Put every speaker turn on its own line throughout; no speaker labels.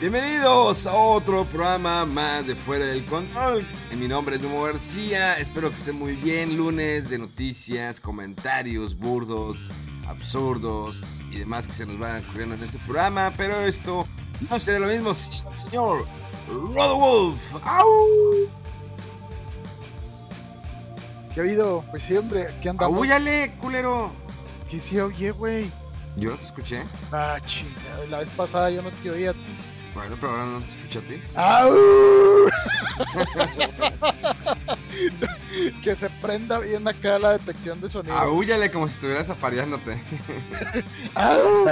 Bienvenidos a otro programa más de Fuera del Control. Mi nombre es Memo García. Espero que estén muy bien. Lunes de noticias, comentarios burdos, absurdos y demás que se nos van ocurriendo en este programa. Pero esto no será lo mismo sin el señor Rodolf. ¡Au!
¿Qué ha habido? Pues siempre, aquí andamos.
¡Abúyale, culero!
¿Qué se oye, güey?
Yo no te escuché.
Ah, chingada, la vez pasada yo no te oía a ti.
Bueno, pero ahora no te escuché a ti.
¡Au! que se prenda bien acá la detección de sonido.
Abúyale como si estuvieras apareándote.
¡Au!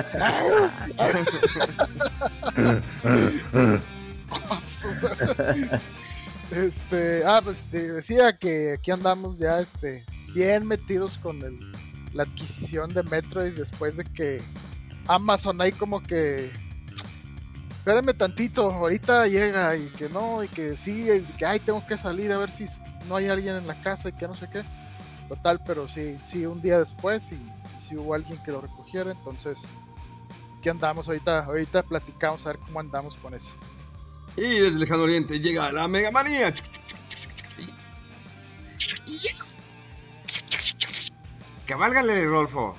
este, ah, pues te decía que aquí andamos ya este, bien metidos con el, la adquisición de Metroid después de que Amazon ahí como que espérenme tantito, ahorita llega y que no, y que sí, y que ay, tengo que salir a ver si no hay alguien en la casa y que no sé qué. Total, pero sí, sí, un día después y, y sí hubo alguien que lo recogiera, entonces aquí andamos ahorita, ahorita platicamos a ver cómo andamos con eso.
Y desde el lejano oriente llega la Mega Manía. Cabálgale, Rolfo.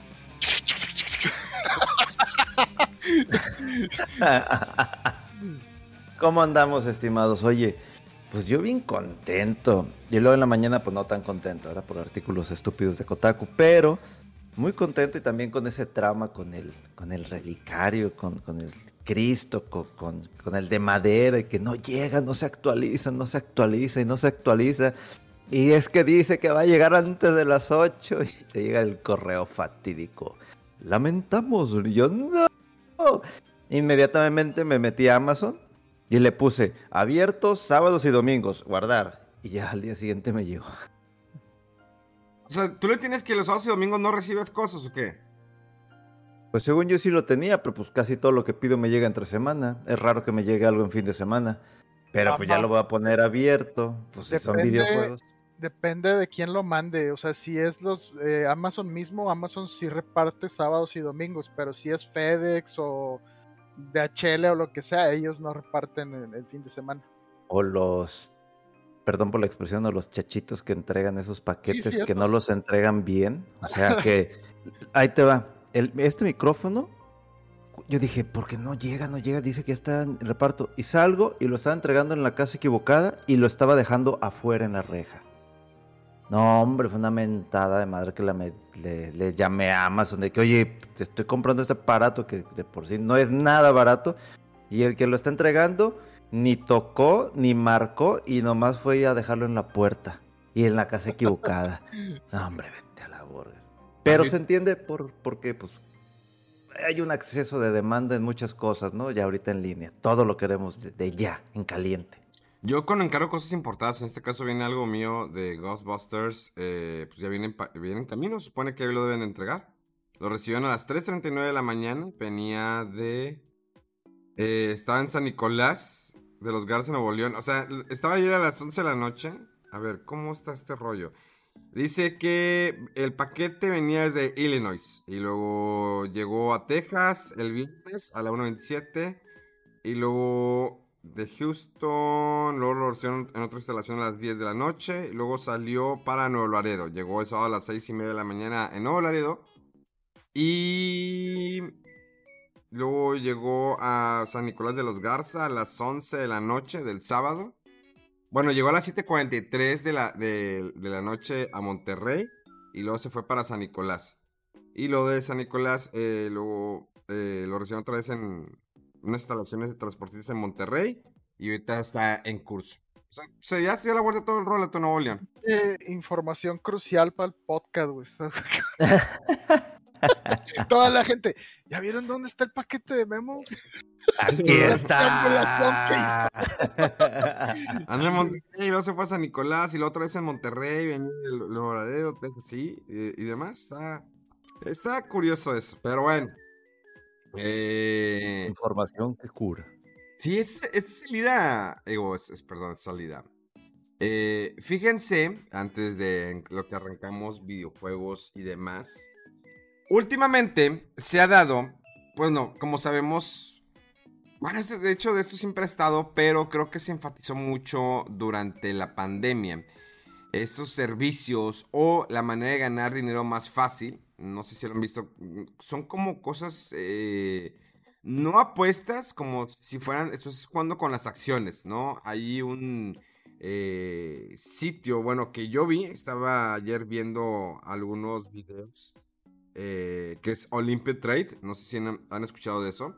¿Cómo andamos, estimados? Oye, pues yo bien contento. Y luego en la mañana, pues no tan contento, ahora por artículos estúpidos de Kotaku, pero muy contento y también con ese trama, con el, con el relicario, con, con el Cristo, con, con, el de madera, y que no llega, no se actualiza, no se actualiza y no se actualiza. Y es que dice que va a llegar antes de las 8 y te llega el correo fatídico. Lamentamos, yo no. Inmediatamente me metí a Amazon y le puse abiertos sábados y domingos, guardar. Y ya al día siguiente me llegó.
O sea, ¿tú le tienes que los sábados y domingos no recibes cosas o qué?
Pues según yo sí lo tenía, pero pues casi todo lo que pido me llega entre semana. Es raro que me llegue algo en fin de semana. Pero pues ya lo voy a poner abierto. Pues si son videojuegos.
Depende de quién lo mande, o sea, si es los eh, Amazon mismo, Amazon sí reparte sábados y domingos, pero si es FedEx o DHL o lo que sea, ellos no reparten el, el fin de semana.
O los. Perdón por la expresión, o los chachitos que entregan esos paquetes
sí,
que no los entregan bien. O sea que. Ahí te va. El, este micrófono. Yo dije, ¿por qué no llega? No llega. Dice que está en reparto. Y salgo y lo estaba entregando en la casa equivocada y lo estaba dejando afuera en la reja. No, hombre, fue una mentada de madre que la me- le, le llamé a Amazon de que, oye, te estoy comprando este aparato que de por sí no es nada barato. Y el que lo está entregando ni tocó, ni marcó, y nomás fue a dejarlo en la puerta. Y en la casa equivocada. No, hombre, vete a la borga. Pero se entiende por, porque, pues, hay un acceso de demanda en muchas cosas, ¿no? Ya ahorita en línea. Todo lo queremos de, de ya, en caliente.
Yo cuando encargo cosas importadas, en este caso viene algo mío de Ghostbusters, eh, pues ya viene viene en camino, supone que hoy lo deben de entregar. Lo recibieron a las 3.39 de la mañana, venía de... eh, estaba en San Nicolás de los Garza, Nuevo León. O sea, estaba ayer a las 11 de la noche. A ver, ¿cómo está este rollo? Dice que el paquete venía desde Illinois y luego llegó a Texas el viernes a la 1.27 y luego de Houston, luego lo recibieron en otra instalación a las 10 de la noche y luego salió para Nuevo Laredo. Llegó el sábado a las 6 y media de la mañana en Nuevo Laredo y luego llegó a San Nicolás de los Garza a las 11 de la noche del sábado. Bueno, llegó a las 7.43 de la, de, la noche a Monterrey y luego se fue para San Nicolás. Y lo de San Nicolás eh, lo, eh, lo recibieron otra vez en unas instalaciones de transportistas en Monterrey y ahorita está en curso. O sea, se ya se dio la vuelta todo el rol a Nuevo León.
Eh, información crucial para el podcast, güey. Toda la gente, ¿ya vieron dónde está el paquete de Memo?
Aquí está.
Anda en Monterrey, y luego se fue a San Nicolás y la otra vez en Monterrey, venía el Laredo, Texas, sí, y, y demás. Está, está curioso eso, pero bueno. Eh,
Información que cura.
sí, es, es salida, digo, es, es- perdón, es salida. Eh, fíjense, antes de lo que arrancamos, videojuegos y demás. Últimamente se ha dado, bueno, como sabemos, bueno, esto- de hecho de esto siempre ha estado, pero creo que se enfatizó mucho durante la pandemia. Estos servicios o la manera de ganar dinero más fácil, no sé si lo han visto, mm, son como cosas, eh, no apuestas, como si fueran, esto es jugando con las acciones, ¿no? Hay un eh, sitio, bueno, que yo vi, estaba ayer viendo algunos videos, eh, que es Olympic Trade, no sé si han, escuchado de eso.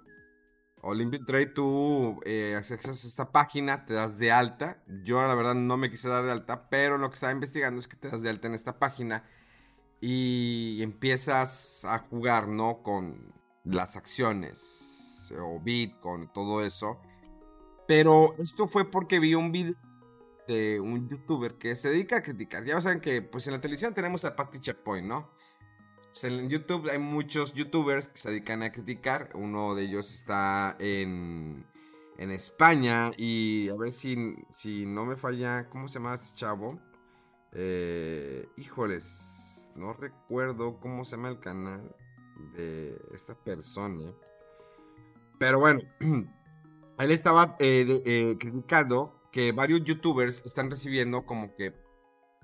Olympic Trade, tú eh, accesas a esta página, te das de alta. Yo la verdad no me quise dar de alta, pero lo que estaba investigando es que te das de alta en esta página y empiezas a jugar, ¿no? Con las acciones o Bitcoin, todo eso. Pero esto fue porque vi un video de un youtuber que se dedica a criticar. Ya saben que pues en la televisión tenemos a Patty Checkpoint, ¿no? Pues en YouTube hay muchos youtubers que se dedican a criticar. Uno de ellos está en, en España. Y a ver si, si no me falla. ¿Cómo se llama este chavo? Eh, híjoles. No recuerdo cómo se llama el canal de esta persona. Pero bueno. Él estaba eh, eh, criticando que varios youtubers están recibiendo como que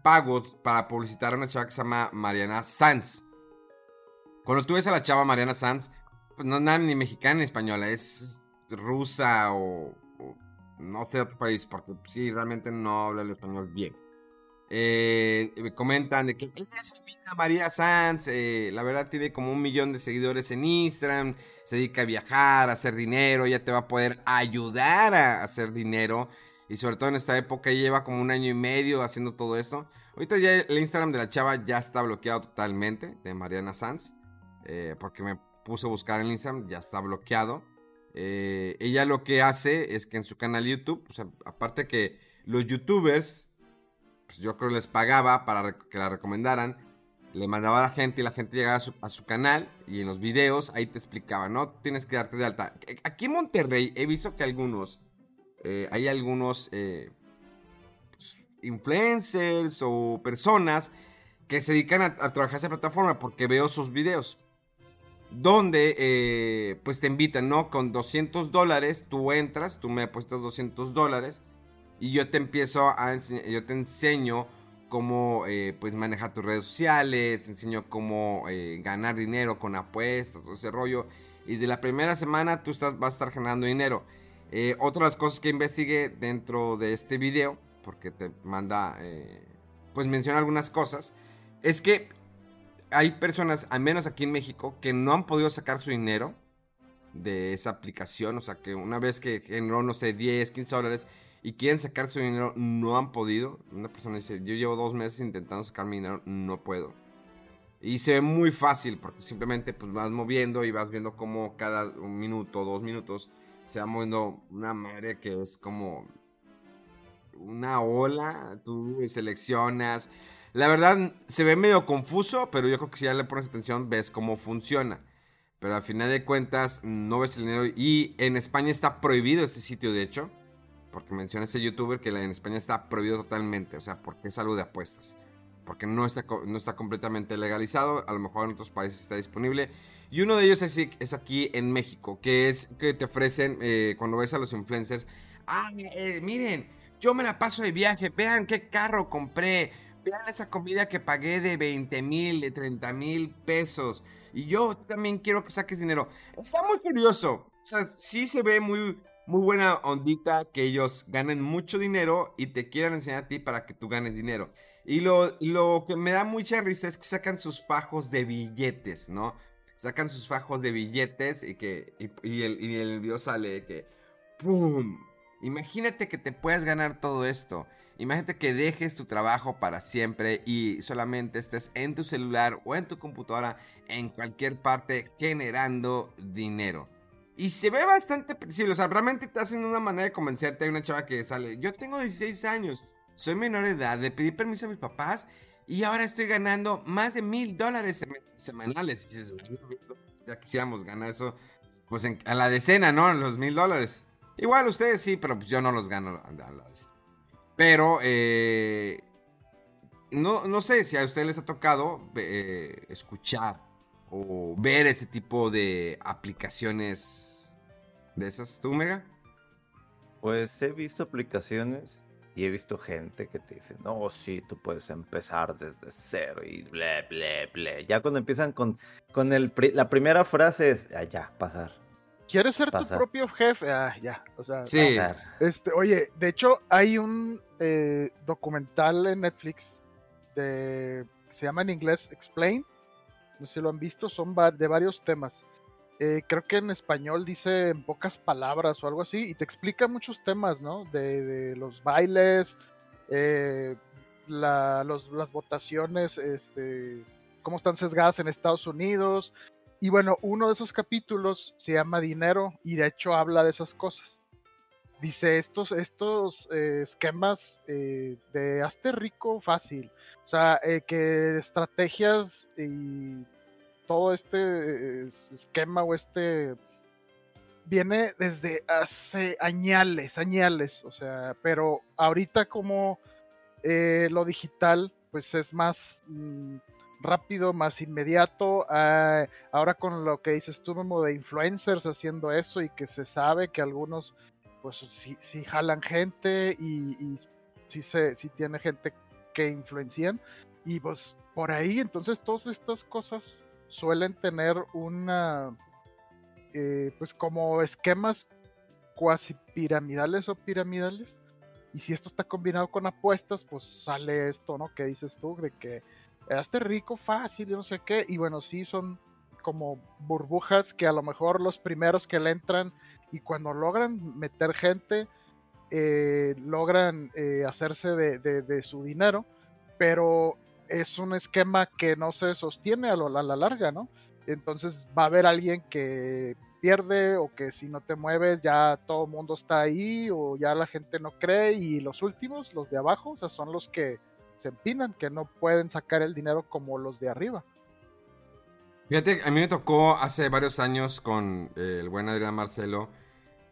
pagos para publicitar a una chava que se llama Mariana Sanz. Cuando tú ves a la chava Mariana Sanz, pues no es nada ni mexicana ni española, es rusa o, o no sé otro país, porque sí, realmente no habla el español bien. Eh, me comentan de que María Sanz, eh, la verdad tiene como un millón de seguidores en Instagram, se dedica a viajar, a hacer dinero, ella te va a poder ayudar a hacer dinero. Y sobre todo en esta época lleva como un año y medio haciendo todo esto. Ahorita ya el Instagram de la chava ya está bloqueado totalmente, de Mariana Sanz. eh, porque me puse a buscar en Instagram, ya está bloqueado. Ella lo que hace es que en su canal YouTube, o sea, aparte que los youtubers, pues yo creo les pagaba para que la recomendaran, le mandaba a la gente y la gente llegaba a su, canal y en los videos ahí te explicaba, ¿no? Tienes que darte de alta. Aquí en Monterrey he visto que algunos, eh, hay algunos eh, pues, influencers o personas que se dedican a, a trabajar esa plataforma porque veo sus videos. Donde eh, pues te invitan, ¿no? Con 200 dólares tú entras, tú me apuestas 200 dólares y yo te empiezo a yo te enseño cómo eh, pues manejar tus redes sociales, te enseño cómo eh, ganar dinero con apuestas, todo ese rollo. Y de la primera semana tú estás, vas a estar generando dinero. Eh, otra de las cosas que investigué dentro de este video, porque te manda, eh, pues menciona algunas cosas, es que hay personas, al menos aquí en México, que no han podido sacar su dinero de esa aplicación. O sea, que una vez que generó, no sé, 10, 15 dólares y quieren sacar su dinero, no han podido. Una persona dice, yo llevo dos meses intentando sacar mi dinero, no puedo. Y se ve muy fácil porque simplemente pues vas moviendo y vas viendo cómo cada un minuto, dos minutos se va moviendo una madre que es como una ola. Tú seleccionas. La verdad se ve medio confuso, pero yo creo que si ya le pones atención ves cómo funciona. Pero al final de cuentas no ves el dinero. Y en España está prohibido este sitio, de hecho. Porque menciona ese youtuber que en España está prohibido totalmente. O sea, porque es algo de apuestas. Porque no está, no está completamente legalizado. A lo mejor en otros países está disponible. Y uno de ellos es, es aquí en México. Que es que te ofrecen eh, cuando ves a los influencers. Ah, eh, miren, yo me la paso de viaje. Vean qué carro compré. Vean esa comida que pagué de 20 mil, de 30 mil pesos. Y yo también quiero que saques dinero. Está muy curioso. O sea, sí se ve muy, muy buena ondita que ellos ganen mucho dinero y te quieran enseñar a ti para que tú ganes dinero. Y lo, lo que me da mucha risa es que sacan sus fajos de billetes, ¿no? Sacan sus fajos de billetes y que y, el, y el video sale que ¡pum! Imagínate que te puedas ganar todo esto. Imagínate que dejes tu trabajo para siempre y solamente estés en tu celular o en tu computadora en cualquier parte generando dinero. Y se ve bastante o sea, realmente te hacen una manera de convencerte. Hay una chava que sale, yo tengo 16 años, soy menor de edad, le pedí permiso a mis papás y ahora estoy ganando más de mil dólares semanales. Y dices, ya quisiéramos ganar eso, pues a la decena, ¿no? Los mil dólares. Igual ustedes sí, pero pues yo no los gano a la decena. Pero, eh, no, no sé si a ustedes les ha tocado eh, escuchar o ver ese tipo de aplicaciones de esas, ¿tú, Mega?
Pues he visto aplicaciones y he visto gente que te dice, no, sí, tú puedes empezar desde cero y ble, ble, ble. Ya cuando empiezan con, con el, la primera frase es, ah, ya, pasar.
¿Quieres ser tu propio jefe? Ah, ya, o sea,
sí.
este, oye, de hecho hay un eh, documental en Netflix de, se llama en inglés Explain, no sé si lo han visto, son de varios temas. Eh, creo que en español dice en pocas palabras o algo así, y te explica muchos temas, ¿no? De, los bailes, eh, las votaciones, este, cómo están sesgadas en Estados Unidos. Y bueno, uno de esos capítulos se llama Dinero y de hecho habla de esas cosas. Dice estos, estos eh, esquemas de hazte rico fácil. O sea, que estrategias y todo este esquema o este viene desde hace añales, añales, o sea, pero ahorita como eh, lo digital pues es más mm, rápido, más inmediato, ah, ahora con lo que dices tú, Memo, de influencers haciendo eso y que se sabe que algunos pues sí, sí jalan gente y, y sí, se, sí tiene gente que influencian y pues por ahí entonces todas estas cosas suelen tener una, eh, pues como esquemas cuasi piramidales o piramidales. Y si esto está combinado con apuestas, pues sale esto, ¿no? Que dices tú, de que hazte rico fácil y no sé qué. Y bueno, sí son como burbujas que a lo mejor los primeros que le entran y cuando logran meter gente, eh, logran eh, hacerse de, de, su dinero, pero es un esquema que no se sostiene a, lo, a la larga, ¿no? Entonces va a haber alguien que pierde o que si no te mueves ya todo el mundo está ahí o ya la gente no cree y los últimos, los de abajo, o sea, son los que se empinan, que no pueden sacar el dinero como los de arriba.
Fíjate, a mí me tocó hace varios años con el buen Adrián Marcelo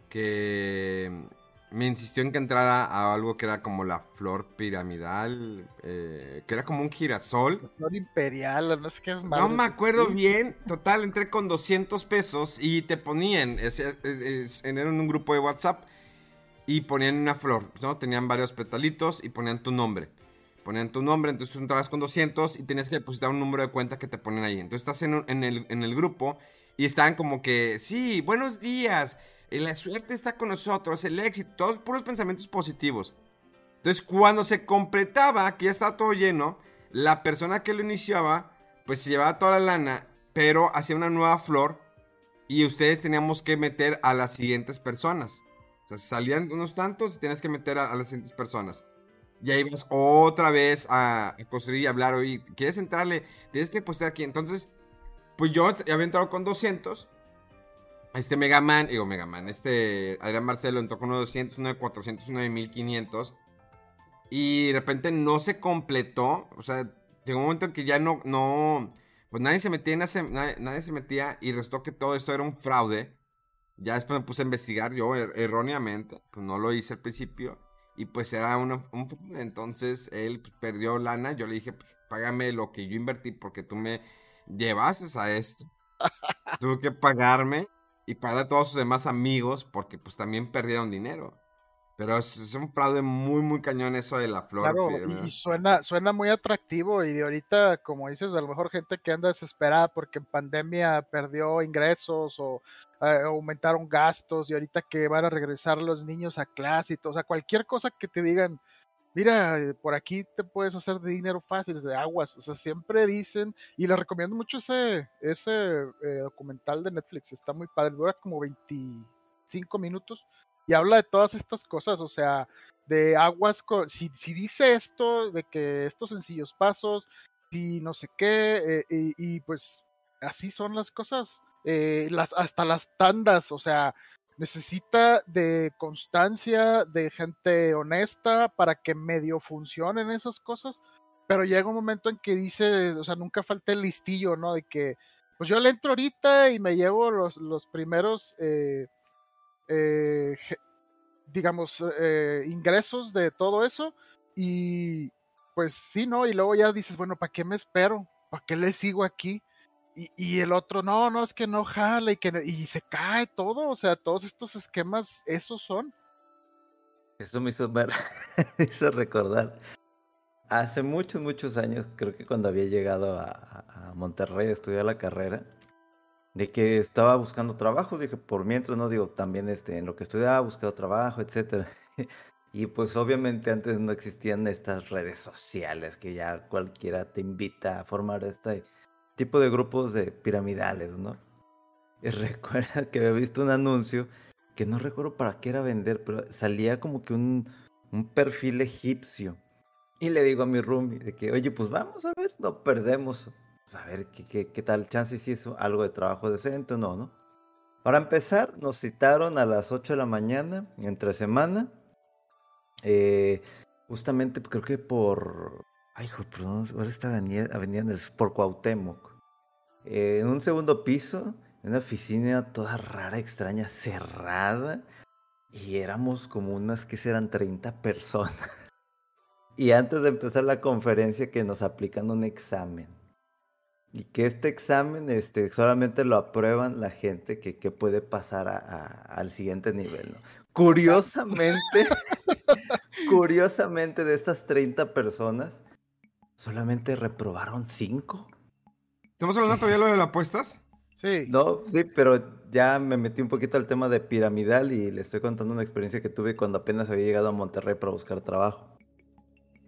que me insistió en que entrara a algo que era como la flor piramidal, eh, que era como un girasol.
flor imperial, no sé qué es
No me acuerdo bien. Total, entré con 200 pesos y te ponían, en un grupo de WhatsApp y ponían una flor, ¿no? Tenían varios petalitos y ponían tu nombre. Ponían tu nombre, entonces tú entrabas con 200 y tenías que depositar un número de cuenta que te ponen ahí. Entonces estás en, en, el, en el grupo y estaban como que, sí, buenos días la suerte está con nosotros, el éxito, todos puros pensamientos positivos. Entonces, cuando se completaba, que ya estaba todo lleno, la persona que lo iniciaba, pues se llevaba toda la lana, pero hacía una nueva flor y ustedes teníamos que meter a las siguientes personas. O sea, salían unos tantos y tenías que meter a, las siguientes personas. Y ahí vas otra vez a, construir y hablar, oye, ¿quieres entrarle? Tienes que postear aquí. Entonces, pues yo había entrado con 200 este Mega Man, digo Mega Man, este Adrián Marcelo entró con uno de 200, uno de 400, uno de 1500. Y de repente no se completó. O sea, llegó un momento en que ya no, no, pues nadie se metía, nadie, nadie, se metía y resultó que todo esto era un fraude. Ya después me puse a investigar yo er, erróneamente, pues no lo hice al principio. Y pues era un fraude. Entonces él pues, perdió lana. Yo le dije, pues págame lo que yo invertí porque tú me llevases a esto. Tuve que pagarme y para todos sus demás amigos porque pues también perdieron dinero. Pero es, un fraude muy, muy cañón eso de la flor.
Claro, y suena, suena muy atractivo y de ahorita, como dices, a lo mejor gente que anda desesperada porque en pandemia perdió ingresos o eh, aumentaron gastos y ahorita que van a regresar los niños a clase y todo, o sea, cualquier cosa que te digan mira, eh, por aquí te puedes hacer de dinero fácil, de aguas. O sea, siempre dicen, y les recomiendo mucho ese, ese eh, documental de Netflix, está muy padre, dura como 25 minutos y habla de todas estas cosas, o sea, de aguas, si, si dice esto, de que estos sencillos pasos, si no sé qué, eh, y, pues así son las cosas, las, hasta las tandas, o sea, necesita de constancia, de gente honesta para que medio funcionen esas cosas, pero llega un momento en que dice, o sea, nunca falta el listillo, ¿no? De que, pues yo le entro ahorita y me llevo los, los primeros, eh, eh, digamos, eh, ingresos de todo eso y pues sí, ¿no? Y luego ya dices, bueno, ¿para qué me espero? ¿Para qué le sigo aquí? Y, el otro, no, no, es que no jala y que y se cae todo, o sea, todos estos esquemas, esos son.
Eso me hizo, hizo recordar. Hace muchos, muchos años, creo que cuando había llegado a, Monterrey a estudiar la carrera, de que estaba buscando trabajo, dije, por mientras, no digo, también este, en lo que estudiaba, buscaba trabajo, etcétera. Y pues obviamente antes no existían estas redes sociales que ya cualquiera te invita a formar esta tipo de grupos de piramidales, ¿no? Y recuerda que había visto un anuncio que no recuerdo para qué era vender, pero salía como que un, un perfil egipcio. Y le digo a mi roomie de que, oye, pues vamos a ver, no perdemos. A ver qué, qué, qué tal chance si hizo algo de trabajo decente o no, ¿no? Para empezar, nos citaron a las 8 de la mañana, entre semana. Eh, justamente creo que por Ay, perdón, ahora está avenida, avenida del, por Cuauhtémoc. Eh, en un segundo piso, en una oficina toda rara, extraña, cerrada. Y éramos como unas que eran 30 personas. y antes de empezar la conferencia que nos aplican un examen. Y que este examen este, solamente lo aprueban la gente que, que puede pasar al siguiente nivel. ¿no? Curiosamente, curiosamente de estas 30 personas, solamente reprobaron cinco.
¿Estamos hablando todavía lo de las apuestas?
Sí. No, sí, pero ya me metí un poquito al tema de piramidal y le estoy contando una experiencia que tuve cuando apenas había llegado a Monterrey para buscar trabajo.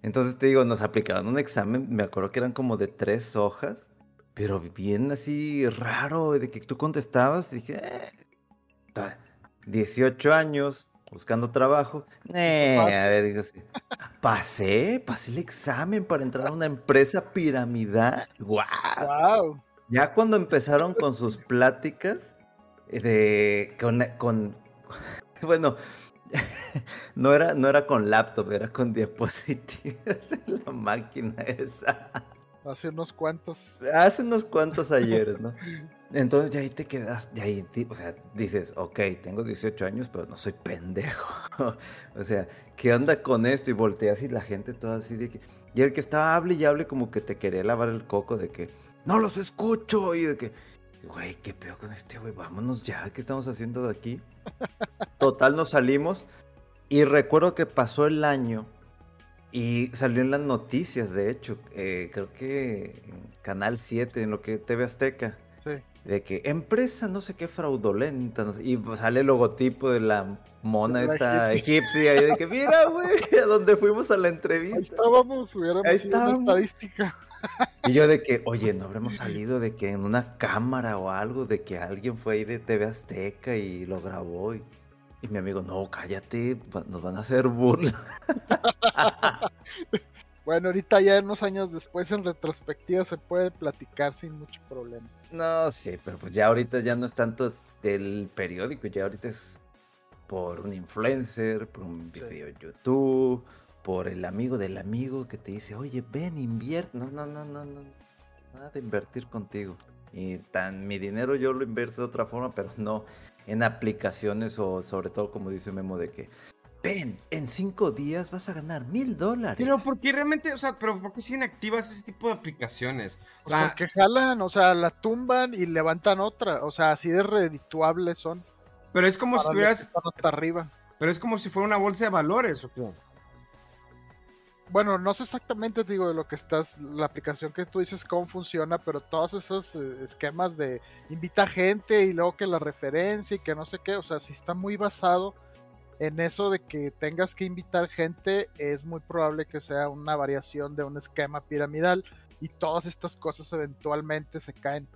Entonces te digo, nos aplicaban un examen, me acuerdo que eran como de tres hojas, pero bien así raro, de que tú contestabas y dije, eh, 18 años, buscando trabajo. Eh, a ver, digo así. Pasé, pasé el examen para entrar a una empresa piramidal. ¡Wow! Ya cuando empezaron con sus pláticas de con, bueno, no era, no era con laptop, era con diapositivas de la máquina esa.
Hace unos cuantos.
Hace unos cuantos ayer, ¿no? Entonces ya ahí te quedas, ya ahí, o sea, dices, ok, tengo 18 años, pero no soy pendejo. o sea, ¿qué onda con esto? Y volteas y la gente toda así de que... Y el que estaba hable y hable como que te quería lavar el coco de que, no los escucho. Y de que, güey, qué peor con este güey, vámonos ya, ¿qué estamos haciendo de aquí? Total, nos salimos. Y recuerdo que pasó el año y salió en las noticias, de hecho, eh, creo que en Canal 7, en lo que TV Azteca. De que empresa no sé qué fraudulenta, y sale el logotipo de la mona esta egipcia, y de que mira, güey, a donde fuimos a la entrevista. Ahí
estábamos, hubiéramos Ahí estadística.
Y yo de que, oye, no habremos salido de que en una cámara o algo, de que alguien fue ahí de TV Azteca y lo grabó. Y... Y mi amigo, no, cállate, nos van a hacer burla.
bueno, ahorita ya unos años después, en retrospectiva, se puede platicar sin mucho problema.
No, sí, pero pues ya ahorita ya no es tanto del periódico, ya ahorita es por un influencer, por un video de YouTube, por el amigo del amigo que te dice, oye, ven, invierte. No, no, no, no, no. Nada de invertir contigo. Y tan mi dinero yo lo invierto de otra forma, pero no en aplicaciones o sobre todo como dice Memo de que ven, en cinco días vas a ganar mil dólares.
Pero porque realmente, o sea, pero porque siguen activas ese tipo de aplicaciones?
O sea, porque jalan, o sea, la tumban y levantan otra, o sea, así de redituables son.
Pero es como si estuvieras
hasta arriba.
Pero es como si fuera una bolsa de valores, ¿o qué?
bueno, no sé exactamente, digo, de lo que estás, la aplicación que tú dices, cómo funciona, pero todos esos eh, esquemas de invita gente y luego que la referencia y que no sé qué, o sea, si está muy basado en eso de que tengas que invitar gente, es muy probable que sea una variación de un esquema piramidal y todas estas cosas eventualmente se caen.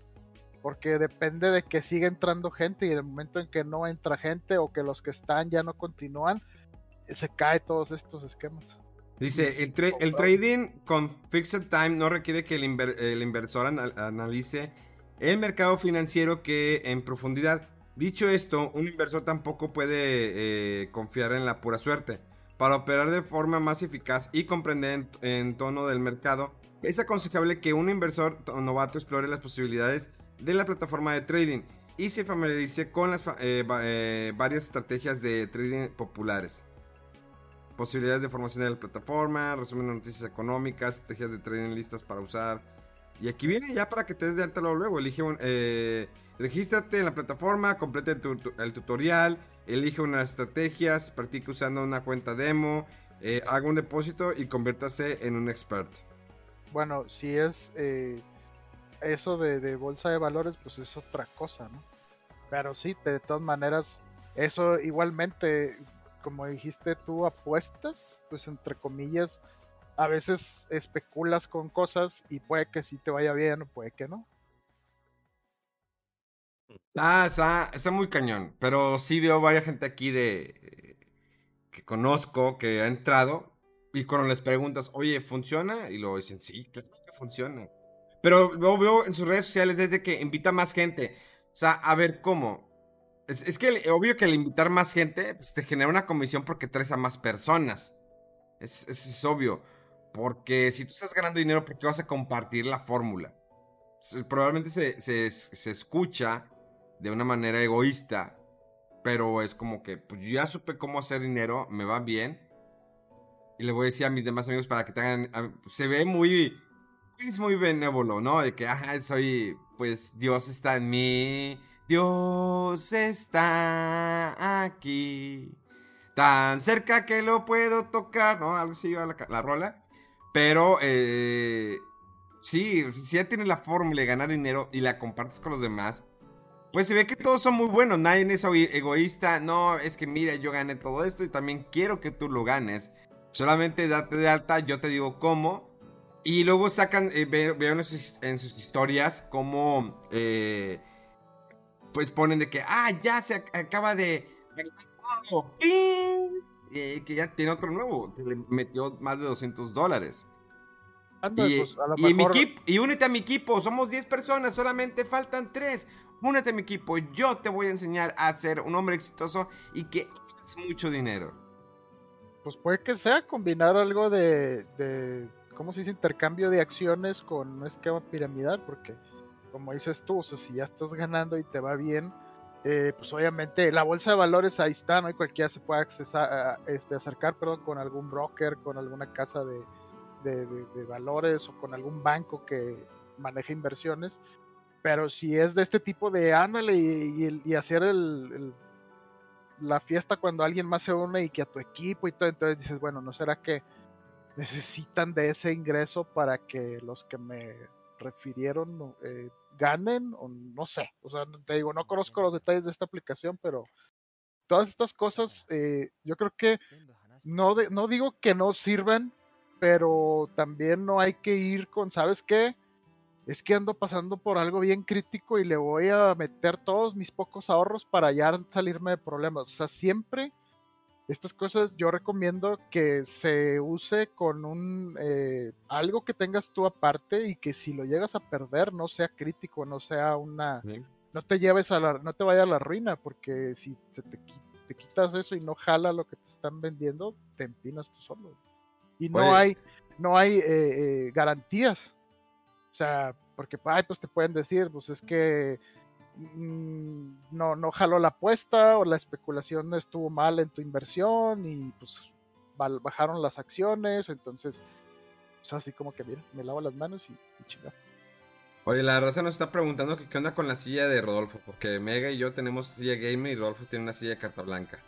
Porque depende de que siga entrando gente y en el momento en que no entra gente o que los que están ya no continúan, se cae todos estos esquemas.
Dice, el, el trading con fixed time no requiere que el, inversor analice el mercado financiero que en profundidad. Dicho esto, un inversor tampoco puede eh, confiar en la pura suerte. Para operar de forma más eficaz y comprender en, tono del mercado, es aconsejable que un inversor novato explore las posibilidades de la plataforma de trading y se familiarice con las eh, eh, varias estrategias de trading populares posibilidades de formación de la plataforma, resumen de noticias económicas, estrategias de trading listas para usar. Y aquí viene ya para que te des de alta luego. Elige un, eh, regístrate en la plataforma, complete el, tutorial, elige unas estrategias, practique usando una cuenta demo, eh, haga un depósito y conviértase en un expert.
Bueno, si es eh, eso de, de, bolsa de valores, pues es otra cosa, ¿no? Pero sí, de todas maneras, eso igualmente como dijiste tú, apuestas, pues entre comillas, a veces especulas con cosas y puede que sí te vaya bien puede que no.
Ah, está, muy cañón, pero sí veo varias gente aquí de que conozco que ha entrado y cuando les preguntas, oye, ¿funciona? Y luego dicen, sí, claro que funciona. Pero luego veo en sus redes sociales desde que invita más gente. O sea, a ver, ¿cómo? Es, que obvio que al invitar más gente, pues te genera una comisión porque traes a más personas. Es, es, obvio. Porque si tú estás ganando dinero, ¿por qué vas a compartir la fórmula? Probablemente se, se, escucha de una manera egoísta. Pero es como que, pues ya supe cómo hacer dinero, me va bien. Y le voy a decir a mis demás amigos para que tengan. Se ve muy. Es muy benévolo, ¿no? De que, ajá, soy. Pues Dios está en mí Dios está aquí. Tan cerca que lo puedo tocar. ¿No? Algo así va la, rola. Pero, eh, sí, si ya tienes la fórmula de ganar dinero y la compartes con los demás, pues se ve que todos son muy buenos. Nadie es egoísta. No, es que mira, yo gané todo esto y también quiero que tú lo ganes. Solamente date de alta, yo te digo cómo. Y luego sacan, eh, veo, en, sus, historias cómo eh, pues ponen de que, ah, ya se acaba de... Y que ya tiene otro nuevo, que le metió más de 200 dólares. y, pues, y, mi equipo, y únete a mi equipo, somos 10 personas, solamente faltan 3. Únete a mi equipo, yo te voy a enseñar a ser un hombre exitoso y que hagas mucho dinero.
Pues puede que sea combinar algo de, de ¿cómo se dice? Intercambio de acciones con un esquema piramidal, porque como dices tú, o sea, si ya estás ganando y te va bien, eh, pues obviamente la bolsa de valores ahí está, ¿no? Y cualquiera se puede este, acercar, perdón, con algún broker, con alguna casa de, de, valores o con algún banco que maneja inversiones. Pero si es de este tipo de ándale y, y, hacer el, la fiesta cuando alguien más se une y que a tu equipo y todo, entonces dices, bueno, ¿no será que necesitan de ese ingreso para que los que me refirieron eh, ganen o no sé. O sea, te digo, no conozco los detalles de esta aplicación, pero todas estas cosas eh, yo creo que no, no digo que no sirvan, pero también no hay que ir con, ¿sabes qué? Es que ando pasando por algo bien crítico y le voy a meter todos mis pocos ahorros para ya salirme de problemas. O sea, siempre estas cosas yo recomiendo que se use con un eh, algo que tengas tú aparte y que si lo llegas a perder no sea crítico, no sea una no te lleves a la no te vaya a la ruina porque si te, te, quitas eso y no jala lo que te están vendiendo te empinas tú solo. Y no hay no hay eh, eh, garantías. O sea porque pues te pueden decir pues es que Mm, no, no jaló la apuesta o la especulación estuvo mal en tu inversión y pues bajaron las acciones, entonces, pues así como que bien, me lavo las manos y, y
Oye, la raza nos está preguntando que qué onda con la silla de Rodolfo, porque Mega y yo tenemos silla gamer y Rodolfo tiene una silla de carta blanca.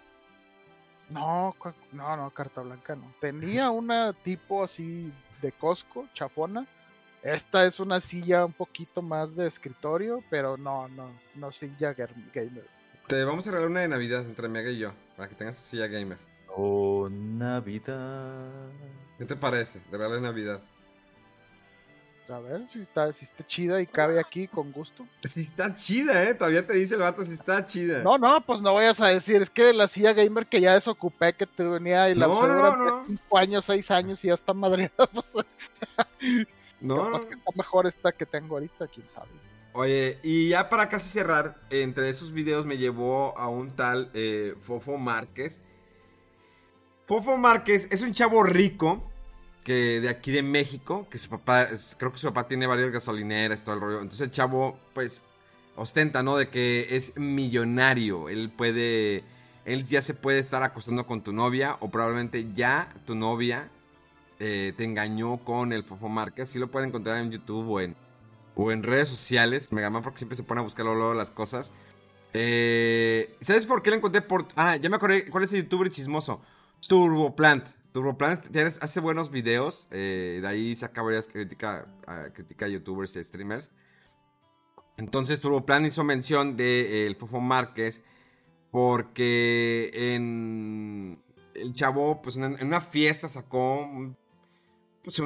No, no, no, carta blanca no. Tenía una tipo así de Costco, chafona, esta es una silla un poquito más de escritorio, pero no, no, no silla gamer.
Te vamos a regalar una de Navidad entre Mega y yo, para que tengas silla gamer.
Oh, Navidad.
¿Qué te parece? De regalo de Navidad.
A ver si está, si está chida y cabe aquí con gusto.
Si está chida, ¿eh? Todavía te dice el vato si está chida.
No, no, pues no vayas a decir, es que la silla gamer que ya desocupé que tenía y la
No,
usé
no,
durante
no.
5 años, 6 años y ya está madreada. Pues,
no,
capaz que está mejor esta que tengo ahorita, quién sabe.
Oye, y ya para casi cerrar, entre esos videos me llevó a un tal eh, Fofo Márquez. Fofo Márquez es un chavo rico que de aquí de México, que su papá, es- creo que su papá tiene varias gasolineras, todo el rollo. Entonces el chavo, pues, ostenta, ¿no? De que es millonario. Él puede, él ya se puede estar acostando con tu novia o probablemente ya tu novia eh, te engañó con el Fofo Márquez. Sí lo pueden encontrar en YouTube o en, o en redes sociales. Megaman porque siempre se pone a buscar luego, las cosas. Eh, ¿Sabes por qué lo encontré? Por... Ah, ya me acordé. ¿Cuál es el youtuber chismoso? Turboplant. Turboplant tienes- hace buenos videos. eh, de ahí saca varias críticas critica a youtubers y streamers. Entonces Turboplant hizo mención de el Fofo Márquez. Porque en... El chavo, pues en en una fiesta sacó un pues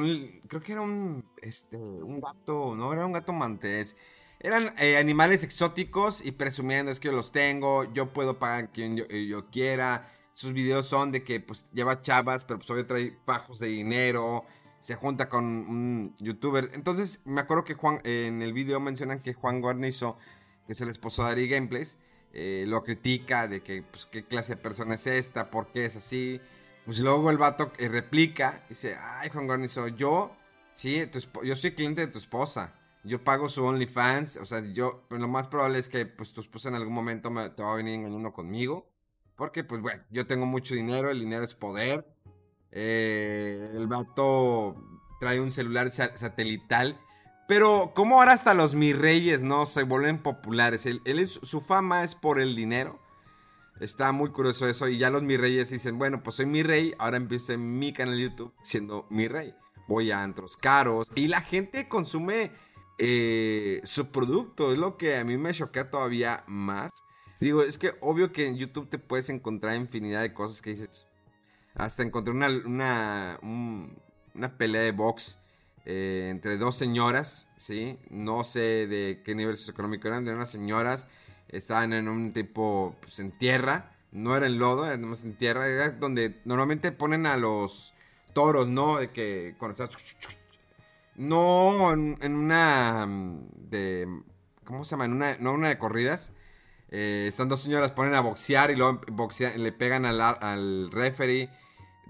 creo que era un, este, un gato, no, era un gato mantés. Eran eh, animales exóticos y presumiendo es que yo los tengo, yo puedo pagar quien yo, eh, quiera. Sus videos son de que pues lleva chavas, pero pues obvio trae fajos de dinero, se junta con un youtuber. Entonces me acuerdo que Juan, en el video mencionan que Juan Guarnizo, que es el esposo de Ari Gameplays, eh, lo critica de que pues qué clase de persona es esta, por qué es así. Pues luego el vato replica, dice, ay Juan Guarnizo, yo, sí, tu yo soy cliente de tu esposa, yo pago su OnlyFans, o sea, yo, pues, lo más probable es que pues tu esposa en algún momento me, te va a venir engañando conmigo, porque pues bueno, yo tengo mucho dinero, el dinero es poder, eh, el vato trae un celular sa- satelital, pero como ahora hasta los mis reyes, ¿no? Se vuelven populares, él es- su fama es por el dinero. Está muy curioso eso. Y ya los mi reyes dicen, bueno, pues soy mi rey. Ahora empiezo mi canal de YouTube siendo mi rey. Voy a antros caros. Y la gente consume eh, su producto. Es lo que a mí me choquea todavía más. Digo, es que obvio que en YouTube te puedes encontrar infinidad de cosas que dices. Hasta encontré una, una, un- una pelea de box eh, entre dos señoras, ¿sí? No sé de qué nivel socioeconómico eran, de unas señoras. Estaban en un tipo, pues en tierra. No era en lodo, era en tierra. Era donde normalmente ponen a los toros, ¿no? De que cuando está... No en, una mm, de... ¿Cómo se llama? En una, no una de corridas. Eh, están dos señoras, ponen a boxear y luego boxea- le pegan al, al referee.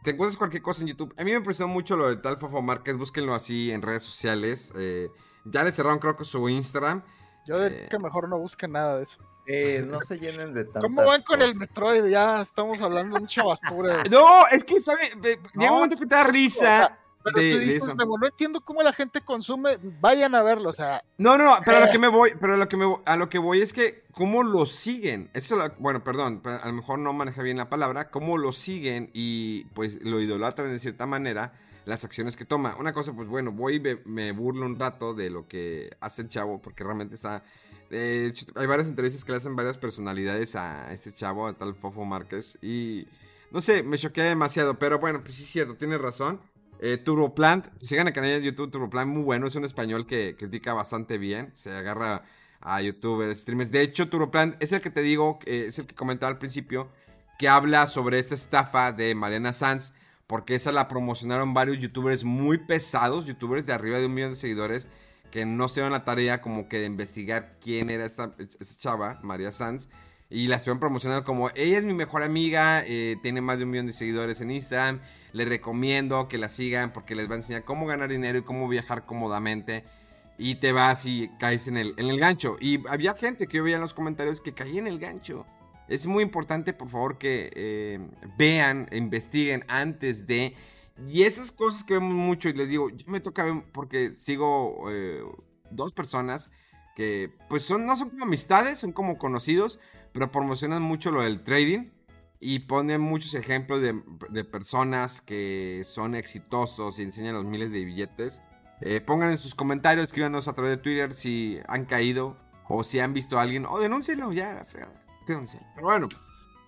Te encuentras cualquier cosa en YouTube. A mí me impresionó mucho lo del tal Fofo Márquez. Búsquenlo así en redes sociales. Eh, ya le cerraron creo que su Instagram.
Yo diría
Eh.
que mejor no busquen nada de eso.
Eh, no se llenen de tantas
¿Cómo van con el. Metroid? Ya estamos hablando de mucha basura.
No, es que sabe, llega
No,
un momento que te da
o
risa.
sea, Pero
de-
tú
de
dices,
eso.
Memo, no entiendo cómo la gente consume. Vayan a verlo, o sea,
No, no, no, pero a lo que me voy, pero a lo que me a lo que voy es que cómo lo siguen. Eso lo- bueno, perdón, a lo mejor no maneja bien la palabra, cómo lo siguen y pues lo idolatran de cierta manera las acciones que toma. Una cosa, pues bueno, voy y me, burlo un rato de lo que hace el chavo porque realmente está hay varias entrevistas que le hacen varias personalidades a este chavo, a tal Fofo Márquez y no sé, me choqué demasiado, pero bueno, pues sí es cierto, tienes razón. Eh, Turboplant, sigan el canal de YouTube Turboplant, muy bueno, es un español que critica bastante bien, se agarra a youtubers, streamers. De hecho, Turboplant es el que te digo, eh, es el que comentaba al principio, que habla sobre esta estafa de Mariana Sanz, porque esa la promocionaron varios youtubers muy pesados, youtubers de arriba de un millón de seguidores, que no se dieron la tarea como que de investigar quién era esta, chava, María Sanz. Y la estuvieron promocionando como, ella es mi mejor amiga, eh, tiene más de un millón de seguidores en Instagram, les recomiendo que la sigan porque les va a enseñar cómo ganar dinero y cómo viajar cómodamente. Y te vas y caes en el, en el gancho. Y había gente que yo veía en los comentarios que caía en el gancho. Es muy importante, por favor, que eh, vean, investiguen antes de... Y esas cosas que vemos mucho, y les digo, yo me toca ver porque sigo eh, dos personas que pues son, no son como amistades, son como conocidos, pero promocionan mucho lo del trading y ponen muchos ejemplos de, de personas que son exitosos y enseñan los miles de billetes. Eh, pongan en sus comentarios, escríbanos a través de Twitter si han caído o si han visto a alguien, o denúncienlo ya, la Pero bueno,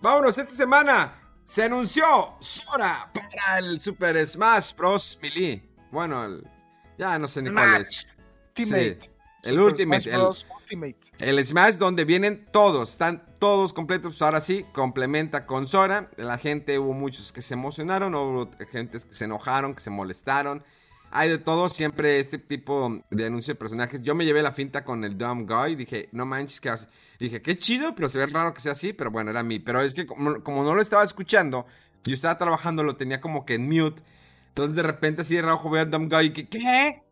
vámonos, esta semana se anunció Sora para el Super Smash Bros. Melee. Bueno, ya no sé ni cuál es.
Ultimate.
el Ultimate.
El, Ultimate.
El Smash donde vienen todos, están todos completos. Pues ahora sí, complementa con Sora. La gente, hubo muchos que se emocionaron, hubo gente que se enojaron, que se molestaron. Hay de todo, siempre este tipo de anuncio de personajes. Yo me llevé la finta con el Dumb Guy. Dije, no manches, que Dije, qué chido, pero se ve raro que sea así. Pero bueno, era mí. Pero es que como, como no lo estaba escuchando, yo estaba trabajando, lo tenía como que en mute. Entonces de repente así de rojo veo al Dumb Guy y que, ¿qué?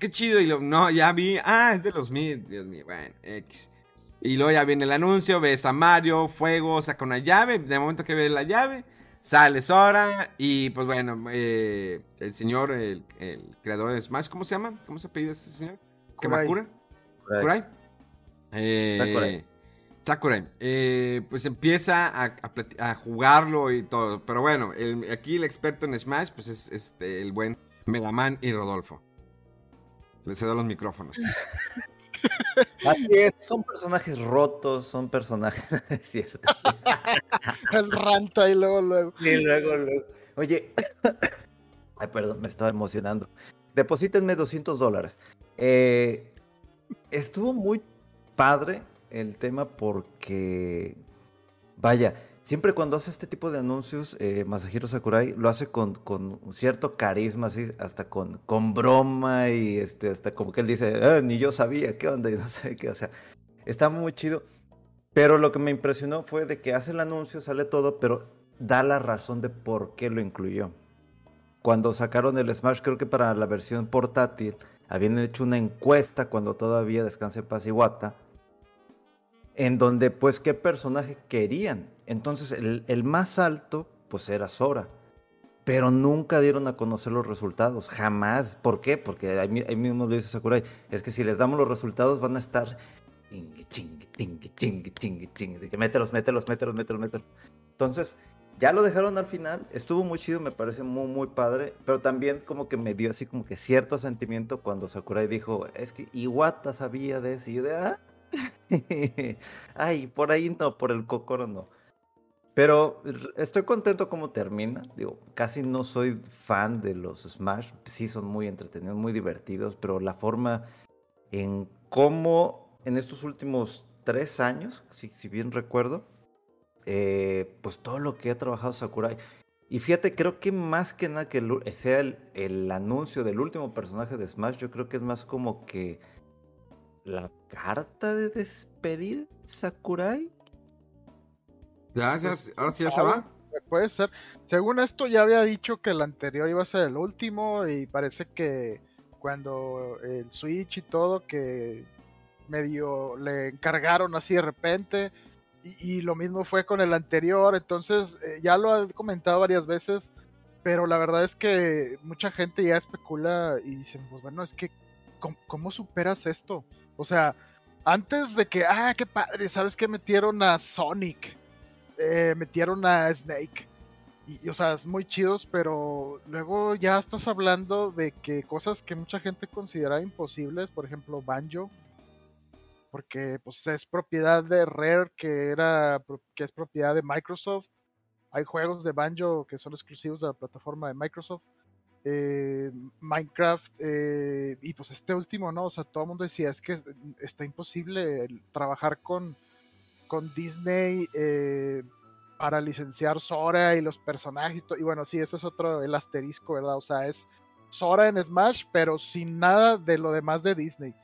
Qué chido. Y lo, no, ya vi. Ah, es de los míos. Dios mío, bueno, X. Y luego ya viene el anuncio, ves a Mario, fuego, saca una llave. De momento que ves la llave, sale Sora. Y pues bueno, eh, el señor, el, creador de Smash, ¿cómo se llama? ¿Cómo se pide este señor? ¿Kamakura? ¿Kurai? Eh, Sakurai. Sakurai. Eh, pues empieza a, jugarlo y todo. Pero bueno, aquí el experto en Smash, pues es este, el buen Megaman y Rodolfo. Le cedo los micrófonos.
Así es, son personajes rotos, son personajes, es cierto.
El ranta y luego, luego.
Y luego, luego. Oye, ay, perdón, me estaba emocionando. Deposítenme 200 dólares. Eh, estuvo muy padre el tema porque, vaya, siempre cuando hace este tipo de anuncios, eh, Masahiro Sakurai lo hace con, con cierto carisma, así, hasta con, con broma y este, hasta como que él dice, ah, ni yo sabía qué onda y no sé qué, o sea, está muy chido. Pero lo que me impresionó fue de que hace el anuncio, sale todo, pero da la razón de por qué lo incluyó. Cuando sacaron el Smash, creo que para la versión portátil, habían hecho una encuesta cuando todavía Descanse Paz y Wata en donde pues qué personaje querían. Entonces el, más alto pues era Sora. Pero nunca dieron a conocer los resultados, jamás. ¿Por qué? Porque ahí, mismo lo dice Sakurai. Es que si les damos los resultados van a estar ching, ching, ching, ching, De que mételos, mételos, mételos, mételos, mételos. Entonces, ya lo dejaron al final. Estuvo muy chido, me parece muy, muy padre. Pero también como que me dio así como que cierto sentimiento cuando Sakurai dijo, es que Iwata sabía de de, ah, Ay, por ahí no, por el cocoro no. Pero estoy contento como termina. Digo, casi no soy fan de los Smash. Sí, son muy entretenidos, muy divertidos, pero la forma en cómo en estos últimos tres años, si, si bien recuerdo, eh, pues todo lo que ha trabajado Sakurai. Y fíjate, creo que más que nada que sea el, el anuncio del último personaje de Smash, yo creo que es más como que la carta de despedida Sakurai.
Gracias, ahora sí ya se va.
Puede ser. Según esto ya había dicho que el anterior iba a ser el último y parece que cuando el Switch y todo que medio le encargaron así de repente y, lo mismo fue con el anterior, entonces eh, ya lo he comentado varias veces, pero la verdad es que mucha gente ya especula y dicen, pues bueno, es que cómo superas esto? O sea, antes de que, ah, qué padre, ¿sabes qué? Metieron a Sonic, eh, metieron a Snake. Y, o sea, es muy chidos, pero luego ya estás hablando de que cosas que mucha gente considera imposibles, por ejemplo, Banjo, porque pues es propiedad de Rare, que era que es propiedad de Microsoft. Hay juegos de Banjo que son exclusivos de la plataforma de Microsoft. Eh, Minecraft eh, y pues este último, ¿no? O sea, todo el mundo decía, es que está imposible trabajar con, con Disney eh, para licenciar Sora y los personajes y, y, bueno, sí, ese es otro, el asterisco, ¿verdad? O sea, es Sora en Smash, pero sin nada de lo demás de Disney.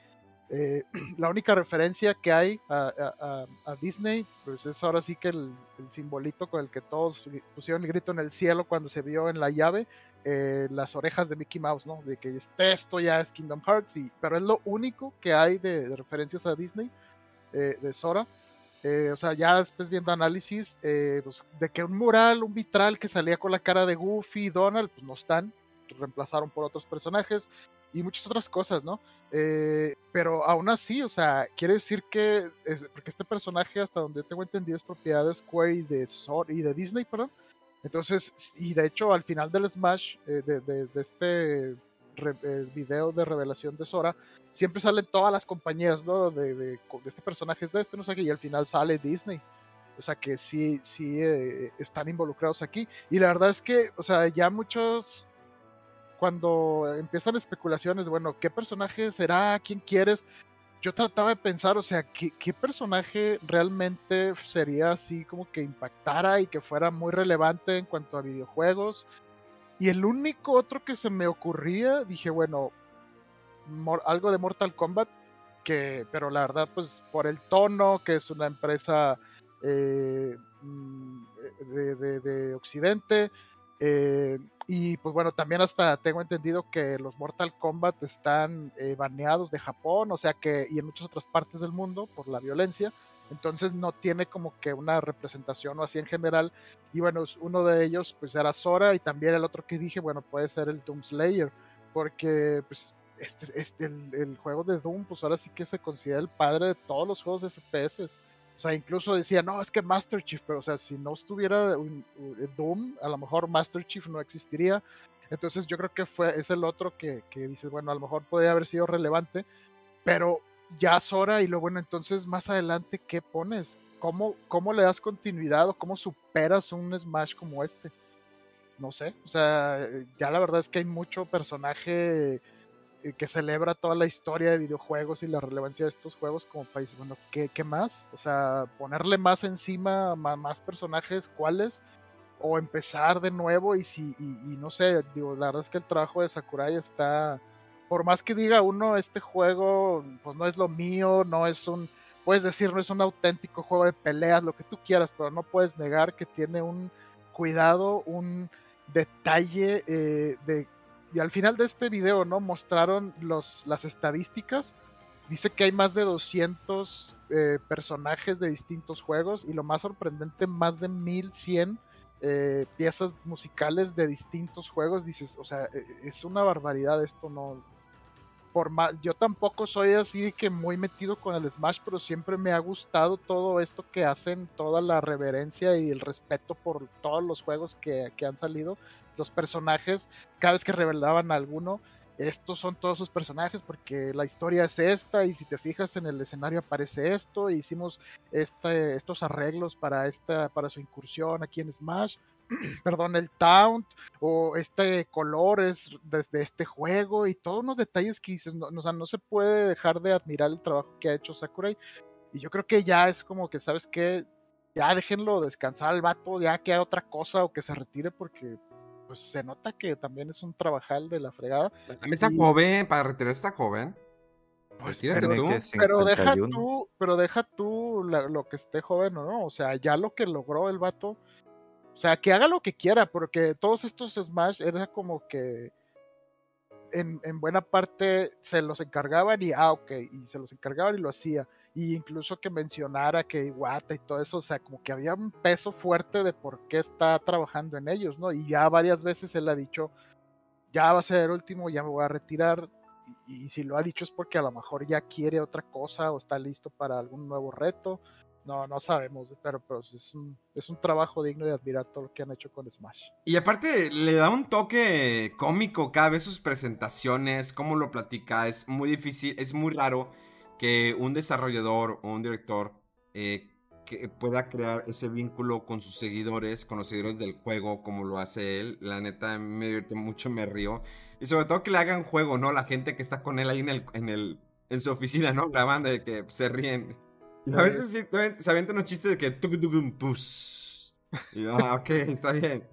la única referencia que hay a, Disney, pues es ahora sí que el, el simbolito con el que todos pusieron el grito en el cielo cuando se vio en la llave, eh, las orejas de Mickey Mouse, ¿no? De que esto ya es Kingdom Hearts, y, pero es lo único que hay de, referencias a Disney, eh, de Sora. Eh, o sea, ya después viendo análisis, pues, de que un mural, un vitral que salía con la cara de Goofy y Donald, pues no están, reemplazaron por otros personajes y muchas otras cosas, ¿no? pero aún así, o sea, quiere decir que, porque este personaje, hasta donde tengo entendido, es propiedad de Square y de, y de Disney, perdón. Entonces, y de hecho al final del Smash, eh, de, este re- eh, video de revelación de Sora, siempre salen todas las compañías, ¿no? De, de, de este personaje es de este, no sé qué, y al final sale Disney. O sea que sí, sí eh, están involucrados aquí. Y la verdad es que, o sea, ya muchos, cuando empiezan especulaciones, bueno, ¿qué personaje será? ¿Quién quieres? Yo trataba de pensar, o sea, ¿qué, personaje realmente sería así como que impactara y que fuera muy relevante en cuanto a videojuegos? Y el único otro que se me ocurría, dije, bueno, algo de Mortal Kombat, que, pero la verdad, pues por el tono, que es una empresa eh, mm, de- de Occidente, eh, y pues bueno, también hasta tengo entendido que los Mortal Kombat están eh, baneados de Japón, o sea que, y en muchas otras partes del mundo por la violencia. Entonces no tiene como que una representación o así en general. Y bueno, uno de ellos pues era Sora y también el otro que dije, bueno, puede ser el Doom Slayer. Porque pues este, este el juego de Doom pues ahora sí que se considera el padre de todos los juegos de FPS. O sea, incluso decía, no, es que Master Chief, pero o sea, si no estuviera Doom, a lo mejor Master Chief no existiría. Entonces yo creo que fue, es el otro que, que dices, bueno, a lo mejor podría haber sido relevante, pero ya Sora y lo bueno, entonces más adelante, ¿qué pones? ¿Cómo, ¿Cómo le das continuidad o cómo superas un Smash como este? No sé, o sea, ya la verdad es que hay mucho personaje que celebra toda la historia de videojuegos y la relevancia de estos juegos como país. Bueno, ¿qué, qué más? O sea, ponerle más encima, ma- más, personajes, ¿cuáles? O empezar de nuevo y si, y, y no sé, digo, la verdad es que el trabajo de Sakurai está, por más que diga uno, este juego, pues no es lo mío, no es un, puedes decir, no es un auténtico juego de peleas, lo que tú quieras, pero no puedes negar que tiene un cuidado, un detalle eh, de y al final de este video, ¿no? Mostraron los, las estadísticas. Dice que hay más de 200 eh, personajes de distintos juegos y lo más sorprendente, más de 1100 eh, piezas musicales de distintos juegos. Dices, o sea, eh, es una barbaridad esto, ¿no? Por más, yo tampoco soy así que muy metido con el Smash, pero siempre me ha gustado todo esto que hacen, toda la reverencia y el respeto por todos los juegos que, que han salido los personajes, cada vez que revelaban alguno, estos son todos sus personajes porque la historia es esta y si te fijas en el escenario aparece esto, e hicimos este, estos arreglos para, esta, para su incursión aquí en Smash, perdón, el Taunt o este color es desde este juego y todos unos detalles que dices, o sea, no se puede dejar de admirar el trabajo que ha hecho Sakurai y yo creo que ya es como que, ¿sabes qué? Ya déjenlo descansar al vato, ya que haga otra cosa o que se retire porque pues se nota que también es un trabajal de la fregada.
También está
Y-
joven, para retirarse está joven.
Pues,
Retírate
pero,
tú.
que
pero deja
51.
tú, pero deja tú la- lo que esté joven o no, o sea, ya lo que logró el vato, o sea, que haga lo que quiera, porque todos estos Smash era como que en, en buena parte se los encargaban y, ah, ok, y se los encargaban y lo hacía. Y incluso que mencionara que Iwata y todo eso, o sea, como que había un peso fuerte de por qué está trabajando en ellos, ¿no? Y ya varias veces él ha dicho, ya va a ser el último, ya me voy a retirar. Y, si lo ha dicho es porque a lo mejor ya quiere otra cosa o está listo para algún nuevo reto. No, no sabemos, pero, pero es, un, es un trabajo digno de admirar todo lo que han hecho con Smash.
Y aparte le da un toque cómico cada vez sus presentaciones, cómo lo platica, es muy difícil, es muy raro que un desarrollador o un director eh, que pueda crear ese vínculo con sus seguidores, con los seguidores del juego, como lo hace él. La neta me divierte mucho, me río. Y sobre todo que le hagan juego, ¿no? La gente que está con él ahí en, el, en, el, en su oficina, ¿no? Grabando y que se ríen. Y a veces sí, se avientan unos chistes de que... Y ah, ok, está bien.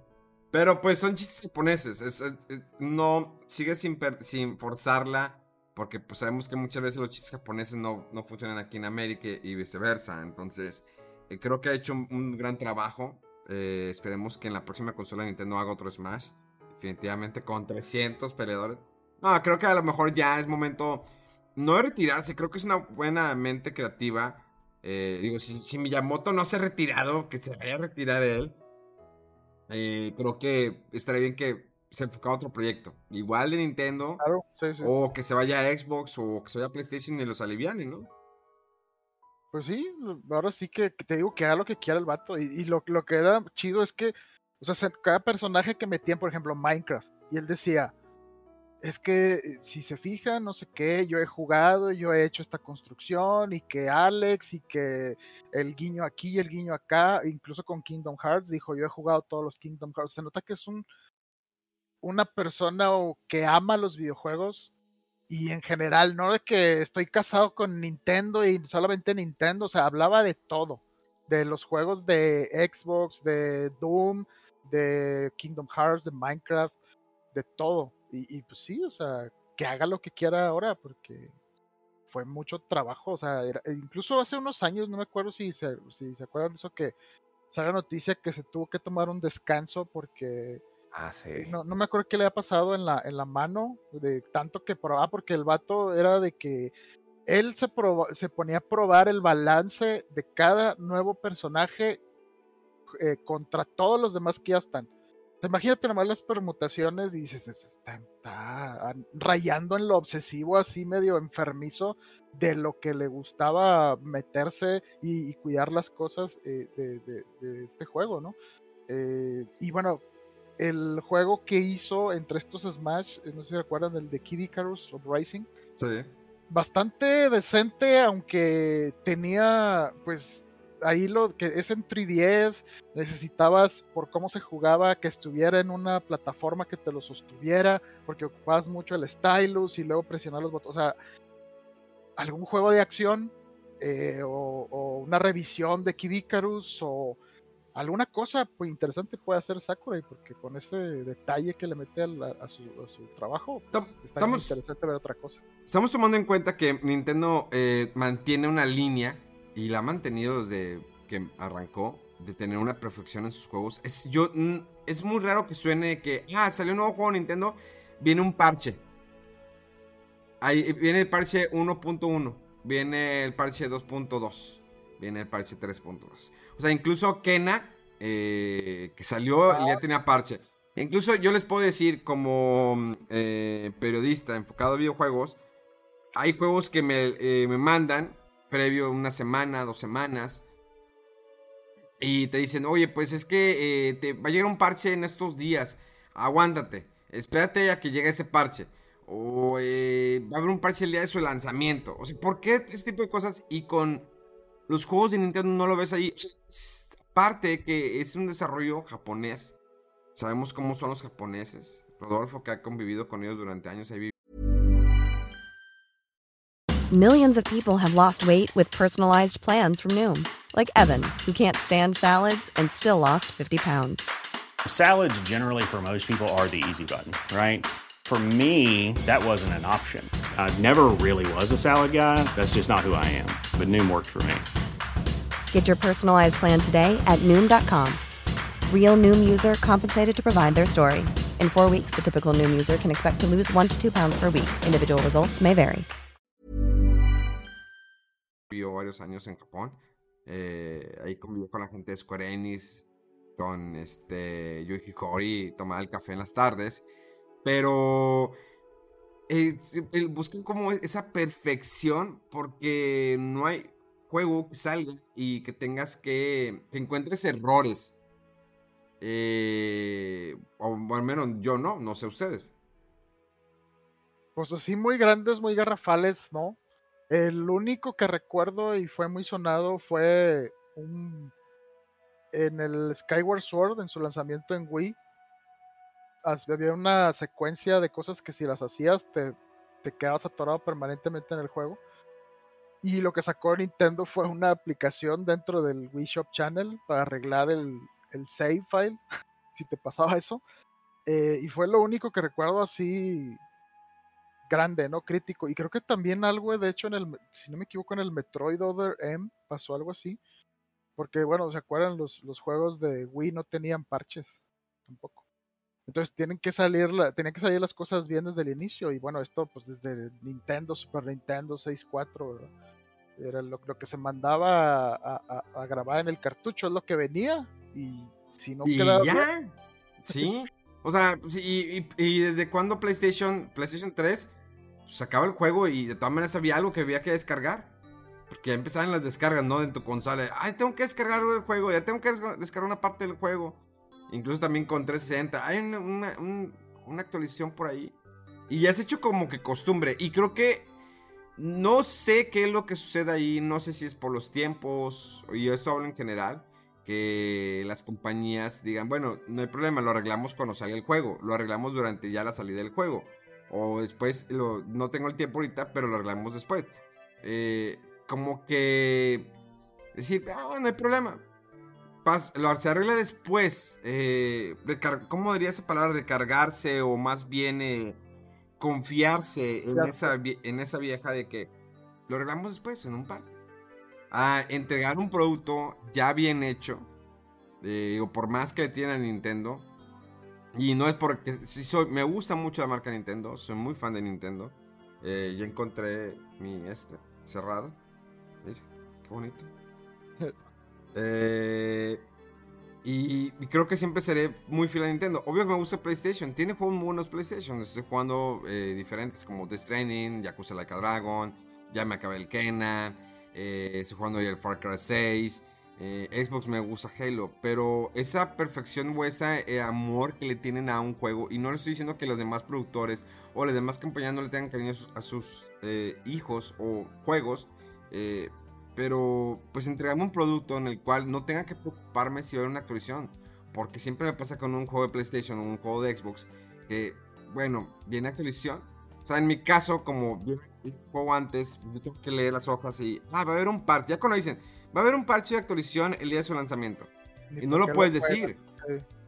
Pero pues son chistes japoneses. es- es- es- no, sigue sin, sin forzarla. Porque pues sabemos que muchas veces los chistes japoneses no, no funcionan aquí en América y viceversa. Entonces, eh, creo que ha hecho un, gran trabajo. Eh, esperemos que en la próxima consola de Nintendo haga otro Smash. Definitivamente con 300 peleadores. No, creo que a lo mejor ya es momento. No de retirarse, creo que es una buena mente creativa. Eh, digo, si, si Miyamoto no se ha retirado, que se vaya a retirar él. Creo que estaría bien que se enfocara a otro proyecto. Igual de Nintendo.
Claro, sí, sí.
O que se vaya a Xbox o que se vaya a PlayStation y los aliviane, ¿no?
Pues sí, ahora sí que, te digo que haga lo que quiera el vato. Y, y lo, lo que era chido es que, o sea, se- cada personaje que metían, por ejemplo, Minecraft, y él decía, es que eh, si se fijan, no sé qué, yo he jugado, yo he hecho esta construcción y que Alex y que el guiño aquí y el guiño acá, incluso con Kingdom Hearts, dijo, yo he jugado todos los Kingdom Hearts. Se nota que es un, una persona que ama los videojuegos y en general, no de que estoy casado con Nintendo y solamente Nintendo, o sea, hablaba de todo, de los juegos de Xbox, de Doom, de Kingdom Hearts, de Minecraft, de todo. Y, pues sí, o sea, que haga lo que quiera ahora, porque fue mucho trabajo, o sea, incluso hace unos años, no me acuerdo si se, si se acuerdan de eso, que sale noticia que se tuvo que tomar un descanso porque...
Ah.
No, no me acuerdo qué le ha pasado en la, en la mano, de tanto que probaba, porque el vato era de que él se, se ponía a probar el balance de cada nuevo personaje eh, contra todos los demás que ya están. Imagínate nomás las permutaciones y dices, está, rayando en lo obsesivo, así medio enfermizo de lo que le gustaba meterse y, cuidar las cosas eh, de, este juego, ¿no? Eh, y bueno, el juego que hizo entre estos Smash, eh, no sé si recuerdan, el de Kid Icarus of Rising.
Sí.
Bastante decente, aunque tenía, pues, ahí lo que es en 3DS, necesitabas, por cómo se jugaba, que estuviera en una plataforma que te lo sostuviera, porque ocupabas mucho el stylus y luego presionar los botones. O sea, algún juego de acción eh, o, una revisión de Kid Icarus o alguna cosa pues, interesante puede hacer Sakurai, porque con ese detalle que le mete a, su, trabajo, pues, está estamos, interesante ver otra cosa.
Estamos tomando en cuenta que Nintendo eh, mantiene una línea y la ha mantenido desde que arrancó de tener una perfección en sus juegos. Es, yo, es muy raro que suene que, ah, salió un nuevo juego de Nintendo, viene un parche. Ahí viene el parche 1.1, viene el parche 2.2, viene el parche 3.2. O sea, incluso Kena, eh, que salió y ya tenía parche. Incluso yo les puedo decir, como eh, periodista enfocado a videojuegos, hay juegos que me, eh, me mandan previo una semana, dos semanas. Y te dicen, oye, pues es que eh, te va a llegar un parche en estos días. Aguántate. Espérate a que llegue ese parche. O eh, va a haber un parche el día de su lanzamiento. O sea, ¿por qué este tipo de cosas? Y con los juegos de Nintendo no lo ves ahí. Aparte que es un desarrollo japonés. Sabemos cómo son los japoneses. Rodolfo, que ha convivido con ellos durante años, ahí
Millions of people have lost weight with personalized plans from Noom, like Evan, who can't stand salads and still lost 50 pounds.
Salads, generally, for most people, are the easy button, right? For me, that wasn't an option. I never really was a salad guy. That's just not who I am. But Noom worked for me.
Get your personalized plan today at Noom.com. Real Noom user compensated to provide their story. In four weeks, the typical Noom user can expect to lose one to two pounds per week. Individual results may vary.
vivió varios años en Japón. Eh, ahí convivió con la gente de Square Enix, con este Yuji Horii, tomaba el café en las tardes. Pero eh, buscan como esa perfección porque no hay juego salga y que tengas que, que encuentres errores. Eh, o al menos yo no, no sé ustedes.
Pues así muy grandes, muy garrafales, ¿no? El único que recuerdo y fue muy sonado fue un en el Skyward Sword, en su lanzamiento en Wii. Había una secuencia de cosas que si las hacías te, te quedabas atorado permanentemente en el juego. Y lo que sacó Nintendo fue una aplicación dentro del Wii Shop Channel para arreglar el, el save file, si te pasaba eso. Eh, y fue lo único que recuerdo así grande, ¿no? Crítico. Y creo que también algo, de hecho, en el, si no me equivoco, en el Metroid Other M pasó algo así. Porque, bueno, ¿se acuerdan? Los, los juegos de Wii no tenían parches tampoco. Entonces tienen que salir, la, tienen que salir las cosas bien desde el inicio. Y bueno, esto pues desde Nintendo, Super Nintendo 64, era lo, lo, que se mandaba a, grabar en el cartucho, es lo que venía. Y si no quedaba
Bien, sí. O sea, y, y, desde cuándo PlayStation, PlayStation 3 sacaba el juego y de todas maneras había algo que había que descargar. Porque ya empezaban las descargas, ¿no? En tu consola. Ay, tengo que descargar el juego, ya tengo que descargar una parte del juego. Incluso también con 360. Hay una, actualización por ahí. Y ya se hecho como que costumbre. Y creo que no sé qué es lo que sucede ahí. No sé si es por los tiempos. Y esto hablo en general. Que las compañías digan, bueno, no hay problema, lo arreglamos cuando salga el juego. Lo arreglamos durante ya la salida del juego. O después, no tengo el tiempo ahorita, pero lo arreglamos después. Eh, como que decir, ah, no hay problema. Lo, se arregla después. Eh, ¿Cómo diría esa palabra? Recargarse o más bien eh, confiarse en esa, en esa vieja de que lo arreglamos después, en un par. A entregar un producto ya bien hecho. Eh, o por más que tiene Nintendo. Y no es porque si soy, me gusta mucho la marca Nintendo. Soy muy fan de Nintendo. ya encontré mi este cerrado. Mira, qué bonito. Eh, y, creo que siempre seré muy fiel a Nintendo. Obvio que me gusta PlayStation. Tiene juegos muy buenos PlayStation. Estoy jugando eh, diferentes como Death Stranding, Yakuza Like a Dragon. Ya me acabé el Kena. Eh, estoy jugando el Far Cry 6. Xbox me gusta Halo. Pero esa perfección o ese amor que le tienen a un juego. Y no le estoy diciendo que los demás productores o las demás compañías no le tengan cariño a sus, hijos o juegos. Pero pues entregame un producto en el cual no tenga que preocuparme si va a haber una actualización. Porque siempre me pasa con un juego de PlayStation o un juego de Xbox que, bueno, viene actualización. O sea, en mi caso, como el juego antes, yo tengo que leer las hojas y, ah, va a haber un parche. Ya cuando dicen, va a haber un parche de actualización el día de su lanzamiento. y no lo puedes decir.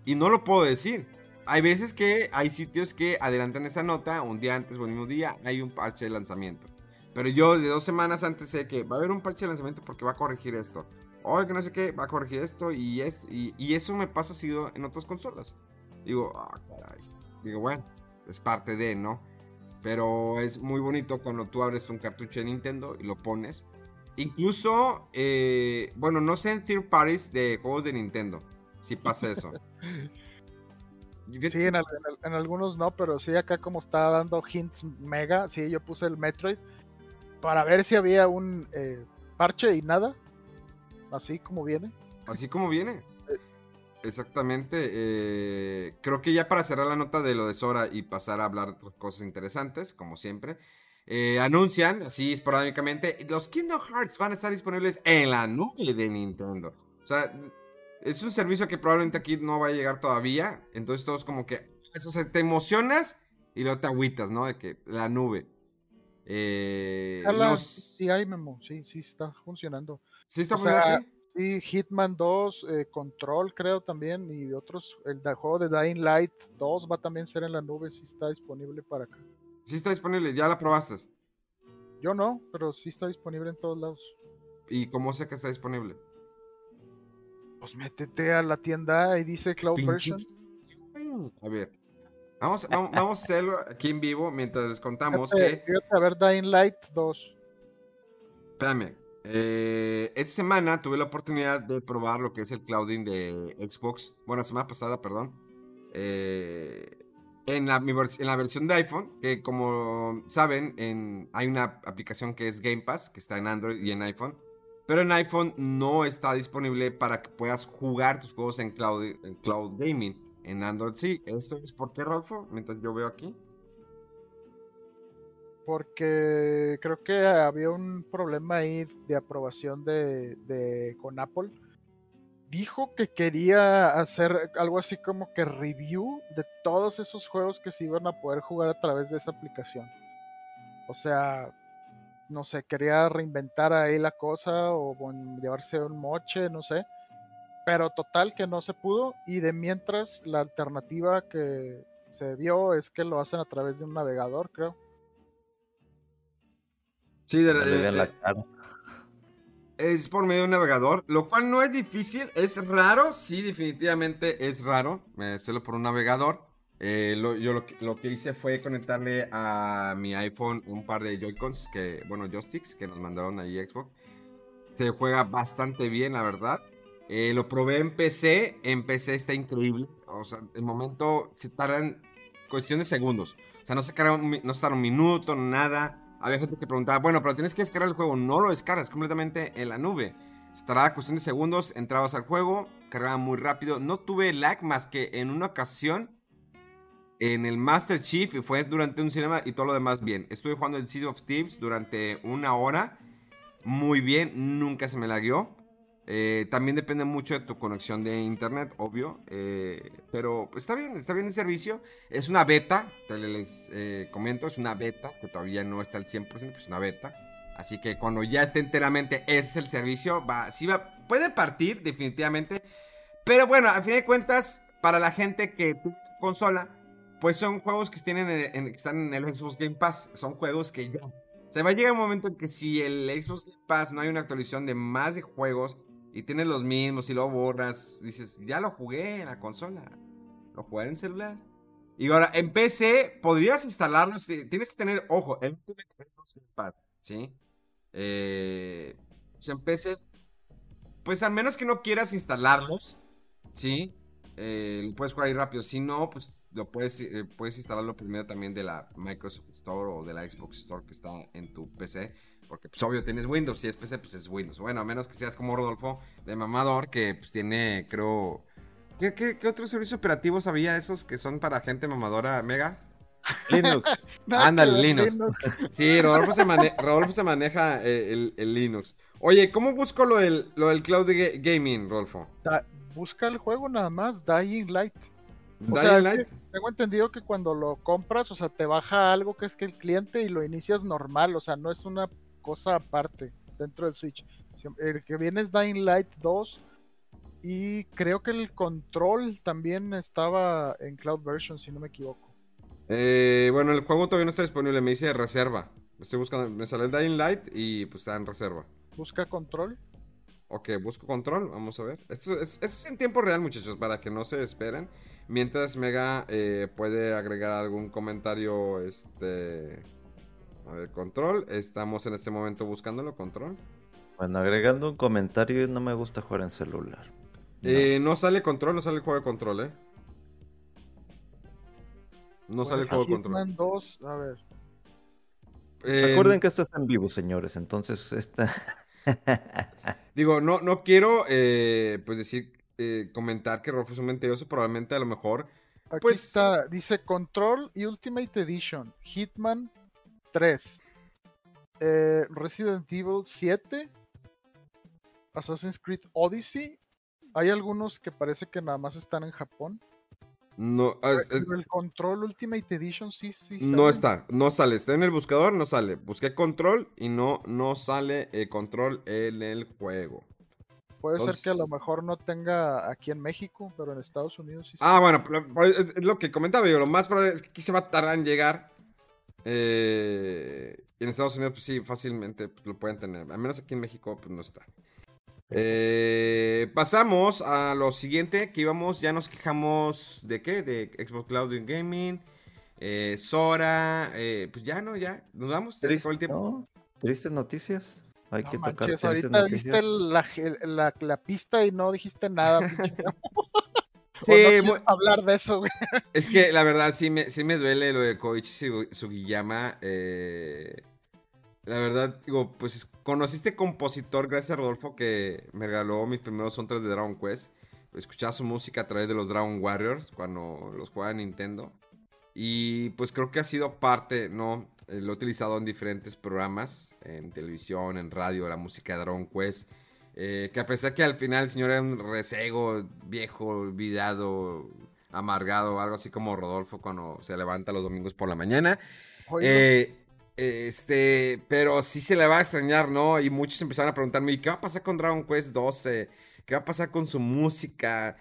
Y no lo puedo decir. Hay veces que hay sitios que adelantan esa nota un día antes o el mismo día hay un parche de lanzamiento. Pero yo de dos semanas antes sé que va a haber un parche de lanzamiento porque va a corregir esto. Oye, que no sé qué, va a corregir esto y esto. Y, eso me pasa sido en otras consolas. Digo, ah, caray. Digo, bueno, es parte de, ¿no? Pero es muy bonito cuando tú abres un cartucho de Nintendo y lo pones. Incluso, eh, bueno, no sé en third parties de juegos de Nintendo. Si pasa eso.
Sí, en, en, algunos no, pero sí acá como está dando hints mega, sí, yo puse el Metroid para ver si había un eh, parche y nada. Así como viene.
Así como viene. Eh. Exactamente. Eh, creo que ya para cerrar la nota de lo de Sora y pasar a hablar cosas interesantes, como siempre, anuncian, así esporádicamente, los Kingdom Hearts van a estar disponibles en la nube de Nintendo. O sea, es un servicio que probablemente aquí no va a llegar todavía. Entonces todos como que, eso se te emocionas y luego te agüitas, ¿no? De que la nube. Eh,
Sí, hay Memo, sí, sí está funcionando.
¿Sí está funcionando
Sí, Hitman 2, eh, Control creo también, y otros, el juego de Dying Light 2 va a también ser en la nube, sí está disponible para acá.
Sí está disponible, ya la probaste.
Yo no, pero sí está disponible en todos lados.
¿Y cómo sé que está disponible?
Pues métete a la tienda y dice Cloud Version.
A ver, Vamos, vamos, a hacerlo aquí en vivo mientras les contamos que.
a ver Dying Light 2.
Espérame. Eh, esta semana tuve la oportunidad de probar lo que es el clouding de Xbox. Bueno, la semana pasada, perdón. Eh, en, la, en la versión de iPhone, que como saben, en, hay una aplicación que es Game Pass, que está en Android y en iPhone. Pero en iPhone no está disponible para que puedas jugar tus juegos en cloud, en cloud gaming. En Android sí. ¿Esto es por qué? Mientras yo veo aquí.
Porque creo que había un problema ahí de aprobación de, con Apple. Dijo que quería hacer algo así como que review de todos esos juegos que se iban a poder jugar a través de esa aplicación. O sea, no sé, quería reinventar ahí la cosa o llevarse un moche, no sé. Pero total que no se pudo y de mientras la alternativa que se vio es que lo hacen a través de un navegador, creo.
Sí, de, la cara. Es por medio de un navegador, lo cual no es difícil, es raro, sí, definitivamente es raro hacerlo por un navegador. Eh, yo lo que, lo que, hice fue conectarle a mi iPhone un par de Joy-Cons, que, bueno, joysticks que nos mandaron ahí Xbox. Se juega bastante bien, la verdad. Eh, lo probé en PC, en PC está increíble. O sea, el momento se tardan cuestión de segundos. O sea, no se un, no se tarda un minuto, nada. Había gente que preguntaba, bueno, pero tienes que descargar el juego. No lo descargas completamente en la nube. Se tardaba cuestión de segundos, entrabas al juego, cargaba muy rápido. No tuve lag más que en una ocasión en el Master Chief y fue durante un cinema y todo lo demás bien. Estuve jugando el Sea of Thieves durante una hora. Muy bien, nunca se me lagueó. Eh, también depende mucho de tu conexión de internet, obvio. eh, pero está bien, está bien el servicio. Es una beta, te les eh, comento, es una beta que todavía no está al 100%, pues es una beta. Así que cuando ya esté enteramente, ese es el servicio. Va, sí va, puede partir definitivamente. Pero bueno, al fin de cuentas, para la gente que consola, pues son juegos que, tienen están en el Xbox Game Pass. Son juegos que ya... Se va a llegar un momento en que si el Xbox Game Pass no hay una actualización de más de juegos y tienes los mismos y lo borras, dices, ya lo jugué en la consola. Lo jugué en celular. Y ahora, en PC, podrías instalarlos. ti- Tienes que tener, ojo, Pass, ¿sí? Eh, pues en PC, pues al menos que no quieras instalarlos, ¿sí? Eh, lo puedes jugar ahí rápido. Si no, pues lo puedes, eh, puedes instalarlo primero también de la Microsoft Store o de la Xbox Store que está en tu PC. Porque, pues, obvio, tienes Windows. Si es PC, pues es Windows. Bueno, a menos que seas como Rodolfo de Mamador, que pues tiene, creo... ¿Qué, qué, qué otros servicios operativos había esos que son para gente mamadora mega?
Linux.
Ándale, Linux. Sí, Rodolfo se, mane- Rodolfo se maneja eh, el, el Linux. Oye, ¿cómo busco lo del, lo del cloud ga- gaming, Rodolfo?
Da- busca el juego nada más, Dying Light. O
Dying
sea, es
Light.
que tengo entendido que cuando lo compras, o sea, te baja algo que es que el cliente y lo inicias normal, o sea, no es una cosa aparte dentro del Switch. El que viene es Dying Light 2 y creo que el control también estaba en Cloud Version, si no me equivoco.
Eh, bueno, el juego todavía no está disponible, me dice reserva. Estoy buscando, me sale el Dying Light y pues está en reserva.
Busca control.
Ok, busco control, vamos a ver. Esto es, esto es en tiempo real, muchachos, para que no se esperen. Mientras Mega eh, puede agregar algún comentario, este... A ver, control. Estamos en este momento buscándolo, control.
Bueno, agregando un comentario, no me gusta jugar en celular. No.
Eh, no sale control, no sale el juego de control, ¿eh? No sale el juego de control.
Hitman 2, a ver.
Eh,
Recuerden que esto es en vivo, señores. Entonces, esta.
Digo, no, no quiero, eh, pues decir, eh, comentar que Rolfo es un mentiroso. Probablemente a lo mejor
Aquí
Pues-
está, dice Control y Ultimate Edition, Hitman 3, eh, Resident Evil 7, Assassin's Creed Odyssey. Hay algunos que parece que nada más están en Japón.
no, es-
el Control Ultimate Edition sí, sí.
no está, no sale. Está en el buscador, no sale. Busqué control y no, no sale el control en el juego.
Puede ser que a lo mejor no tenga aquí en México, pero en Estados Unidos sí.
Ah, bueno, es lo que comentaba yo. Lo más probable es que aquí se va a tardar en llegar. Eh, y en Estados Unidos, pues sí, fácilmente pues, lo pueden tener. Al menos aquí en México, pues no está. Eh, pasamos a lo siguiente que íbamos, ya nos quejamos de qué, de Xbox Cloud Gaming, eh, Sora, eh, pues ya no, ya, nos vamos, acabó el
Triste,
tiempo.
¿no? Tristes noticias. Hay
No
que tocar
manches,
tristes
ahorita diste
noticias.
la, la- la pista y no dijiste nada. pinche. ¿O
Sí,
no quieres
muy-
hablar de eso, güey.
Es que la verdad sí me, sí me duele lo de Koichi Sugiyama. eh, la verdad, digo, pues conociste compositor gracias a Rodolfo que me regaló mis primeros soundtracks de Dragon Quest. Escuchaba su música a través de los Dragon Warriors cuando los jugaba en Nintendo. Y pues creo que ha sido parte, ¿no? Eh, lo he utilizado en diferentes programas, en televisión, en radio, la música de Dragon Quest. Eh, que a pesar que al final el señor era un resego, viejo, olvidado, amargado, algo así como Rodolfo cuando se levanta los domingos por la mañana. Eh, este, pero sí se le va a extrañar, ¿no? Y muchos empezaron a preguntarme, ¿y qué va a pasar con Dragon Quest 12? ¿Qué va a pasar con su música?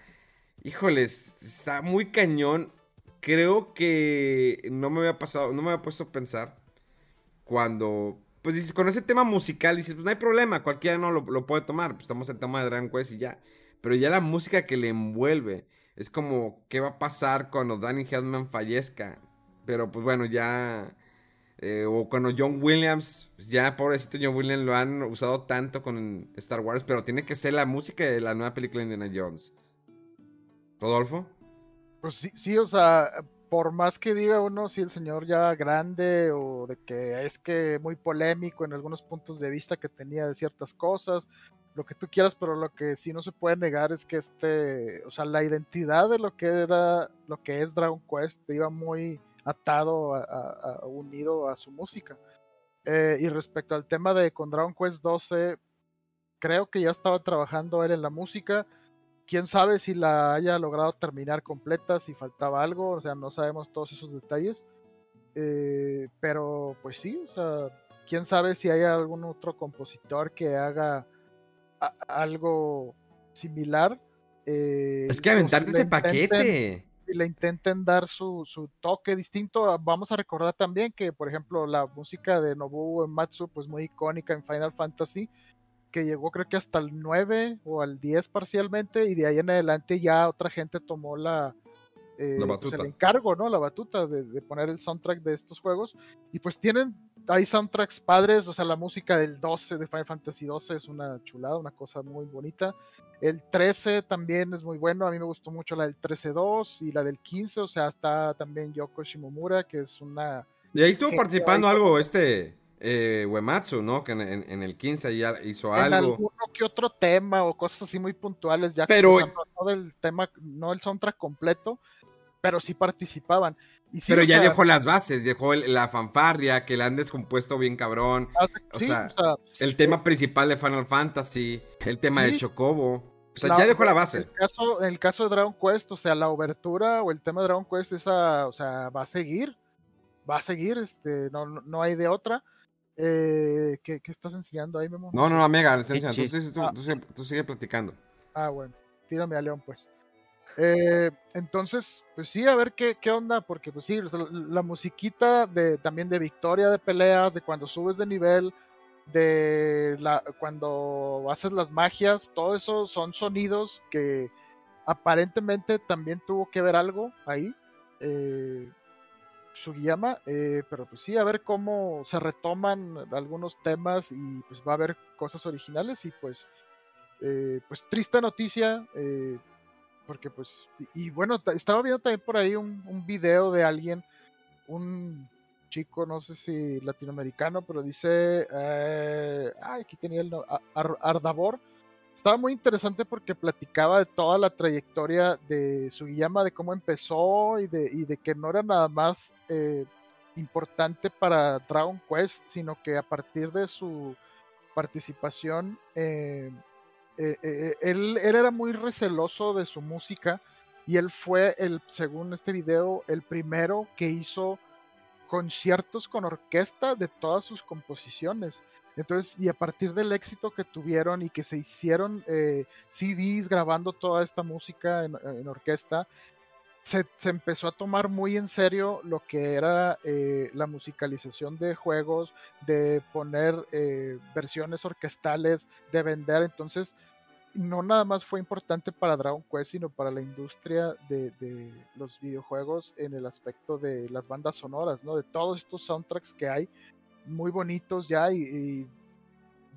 Híjoles, está muy cañón. Creo que no me había pasado, no me había puesto a pensar cuando, pues dices, con ese tema musical, dices, pues no hay problema, cualquiera no lo, lo puede tomar, pues estamos en tema de Dragon Quest y ya. Pero ya la música que le envuelve, es como, ¿qué va a pasar cuando Danny Elfman fallezca? Pero pues bueno, ya... eh, o cuando John Williams, pues, ya pobrecito John Williams lo han usado tanto con Star Wars, pero tiene que ser la música de la nueva película de Indiana Jones. Rodolfo.
Pues sí, sí, o sea, por más que diga uno si el señor ya grande o de que es que muy polémico en algunos puntos de vista que tenía de ciertas cosas, lo que tú quieras, pero lo que sí no se puede negar es que este, o sea, la identidad de lo que era, lo que es Dragon Quest iba muy atado, a, unido a su música. Eh, y respecto al tema de con Dragon Quest 12, creo que ya estaba trabajando él en la música. Quién sabe si la haya logrado terminar completa, si faltaba algo, o sea, no sabemos todos esos detalles. Eh, pero pues sí, o sea, quién sabe si hay algún otro compositor que haga algo similar. eh,
Es que
si
aventarte ese
intenten-
paquete.
y le intenten dar su, su toque distinto. Ah, Vamos a recordar también que, por ejemplo, la música de Nobuo Ematsu, pues muy icónica en Final Fantasy, que llegó creo que hasta el 9 o al 10 parcialmente, y de ahí en adelante ya otra gente tomó la, eh,
La
pues, el encargo, ¿no? La batuta de, de poner el soundtrack de estos juegos. Y pues tienen, hay soundtracks padres, o sea, la música del 12 de Final Fantasy 12 es una chulada, una cosa muy bonita. El 13 también es muy bueno, a mí me gustó mucho la del 13-2 y la del 15, o sea, está también Yoko Shimomura, que es una...
Y ahí estuvo participando
ahí
algo este eh, Uematsu, ¿no? Que en, en- en el 15 ya hizo
En
algo.
alguno que otro tema o cosas así muy puntuales, ya
Pero-
o sea, no, no del tema, no el soundtrack completo, pero sí participaban. Y sí,
Pero ya
sea,
dejó las bases, dejó el- la fanfarria, que la han descompuesto bien cabrón.
hace-
o
sí,
sea,
o sea,
El tema principal de Final Fantasy, el tema de. Chocobo. O sea,
La-
ya dejó la
En
base.
el, caso, en el caso de Dragon Quest, o sea, la obertura o el tema de Dragon Quest, esa, o sea, va a seguir. Va a seguir, este, no, no, no hay de otra. Eh, ¿qué, qué estás enseñando ahí, Memo?
No, no, no, amiga,
Qué
tú,
Ah.
tú sigue- tú sigue platicando.
Ah, bueno, tírame a León, pues. Eh, entonces, pues sí, a ver qué, qué onda, porque pues sí, la musiquita de, también de victoria de peleas, de cuando subes de nivel, de la, cuando haces las magias, todo eso son sonidos que aparentemente también tuvo que ver algo ahí. Eh, Sugiyama, eh, pero pues sí, a ver cómo se retoman algunos temas y pues va a haber cosas originales y pues eh, pues triste noticia, eh, porque pues, y, bueno, ta- estaba viendo también por ahí un, un video de alguien, un chico, no sé si latinoamericano, pero dice, eh, ay, aquí tenía el no- A- Ar- Ardavor, estaba muy interesante porque platicaba de toda la trayectoria de Sugiyama, de cómo empezó y de, y de que no era nada más eh, importante para Dragon Quest, sino que a partir de su participación eh, eh, él, él era muy receloso de su música y él fue el, según este video, el primero que hizo conciertos con orquesta de todas sus composiciones. Entonces, y a partir del éxito que tuvieron y que se hicieron eh, CDs grabando toda esta música en, orquesta, se, se empezó a tomar muy en serio lo que era eh, la musicalización de juegos, de poner eh, versiones orquestales, de vender. Entonces, no nada más fue importante para Dragon Quest, sino para la industria de, de los videojuegos en el aspecto de las bandas sonoras, ¿no? De todos estos soundtracks que hay, muy bonitos ya y, y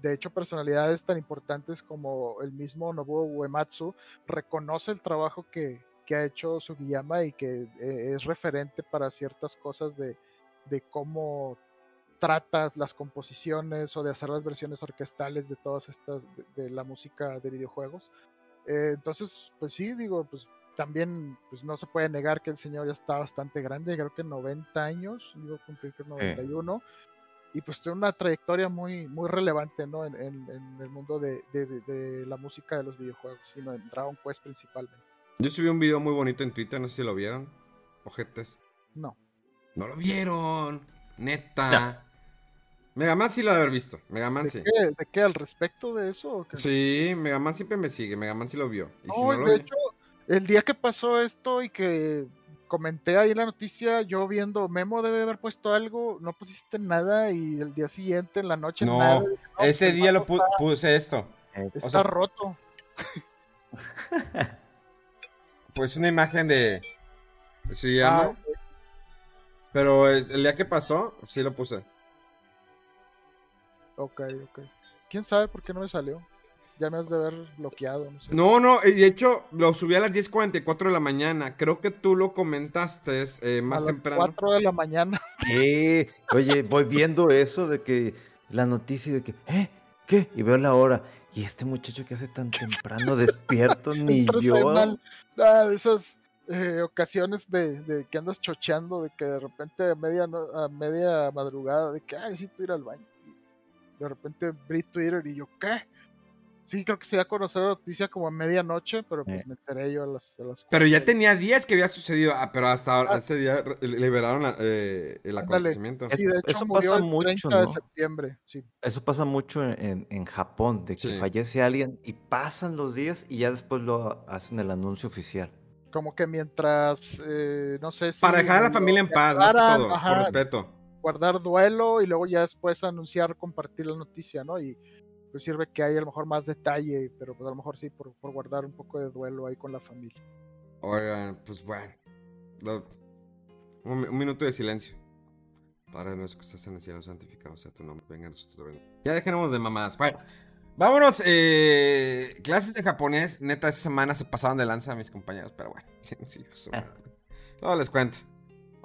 de hecho personalidades tan importantes como el mismo Nobuo Uematsu reconoce el trabajo que, que ha hecho Sugiyama y que eh, es referente para ciertas cosas de, de cómo tratas las composiciones o de hacer las versiones orquestales de todas estas, de, de la música de videojuegos. Eh, entonces, pues sí, digo, pues también pues no se puede negar que el señor ya está bastante grande, creo que 90 años, digo cumplir que 91, y pues tiene una trayectoria muy, muy relevante, ¿no? En, en- en el mundo de, de- la música de los videojuegos, sino en Dragon Quest principalmente.
Yo subí un video muy bonito en Twitter, no sé si lo vieron. Ojetes.
No.
No lo vieron. Neta. Megaman sí lo ha de haber visto. Megaman
¿De
sí.
qué, ¿De qué? ¿Al respecto de eso? o qué?
Sí, Megaman siempre me sigue. Megaman sí lo vio. Y si
No,
no lo
de
vi-
hecho, el día que pasó esto y que comenté ahí en la noticia, yo viendo Memo debe haber puesto algo, no pusiste nada y el día siguiente, en la noche,
No,
nada. Dije, no,
ese
pues,
día lo puse esto.
Está,
o
está
sea-
roto.
Pues una imagen de. Se
Ah.
Pero es, el día que pasó, sí lo puse.
ok, ok. ¿Quién sabe por qué no me salió? Ya me has de haber bloqueado, no sé.
No, no, y de hecho lo subí a las 10.44 de la mañana. Creo que tú lo comentaste eh,
a
más
las
temprano.
4 de la mañana.
¿Qué? Oye, voy viendo eso de que la noticia de que, ¿eh? ¿Qué? Y veo la hora. ¿y este muchacho que hace tan temprano despierto? Ni yo.
Ah, de esas eh, ocasiones de, de que andas chocheando, de que de repente a media, no- a media madrugada, de que, ay, necesito ir al baño. Y de repente abrí Twitter y yo, ¿qué? Sí, creo que se iba a conocer la noticia como a medianoche, pero pues
Eh.
me enteré yo a las, a las
Pero ya tenía días que había sucedido, ah, pero hasta ahora,
Ah.
ese día liberaron la- eh, el acontecimiento.
Es-
Sí, de hecho
eso
murió
pasa
el
mucho,
30 de
¿no?
septiembre, sí.
Eso pasa mucho en, en- en Japón, de que
Sí.
fallece alguien y pasan los días y ya después lo hacen el anuncio oficial.
Como que mientras, eh, no sé si...
Para dejar a la familia en paz, más que todo,
ajá,
por respeto.
guardar duelo y luego ya después anunciar, compartir la noticia, ¿no? Y pues sirve que hay a lo mejor más detalle, pero pues a lo mejor sí por, por guardar un poco de duelo ahí con la familia.
Oigan, pues bueno. lo- un, mi- un minuto de silencio. Para nuestros que estás en el cielo santificado sea tu nombre. Venga. Ya dejemos de mamadas. Bueno, vámonos. eh, clases de japonés. Neta, esta semana se pasaron de lanza a mis compañeros. Pero bueno, sí. Luego les cuento.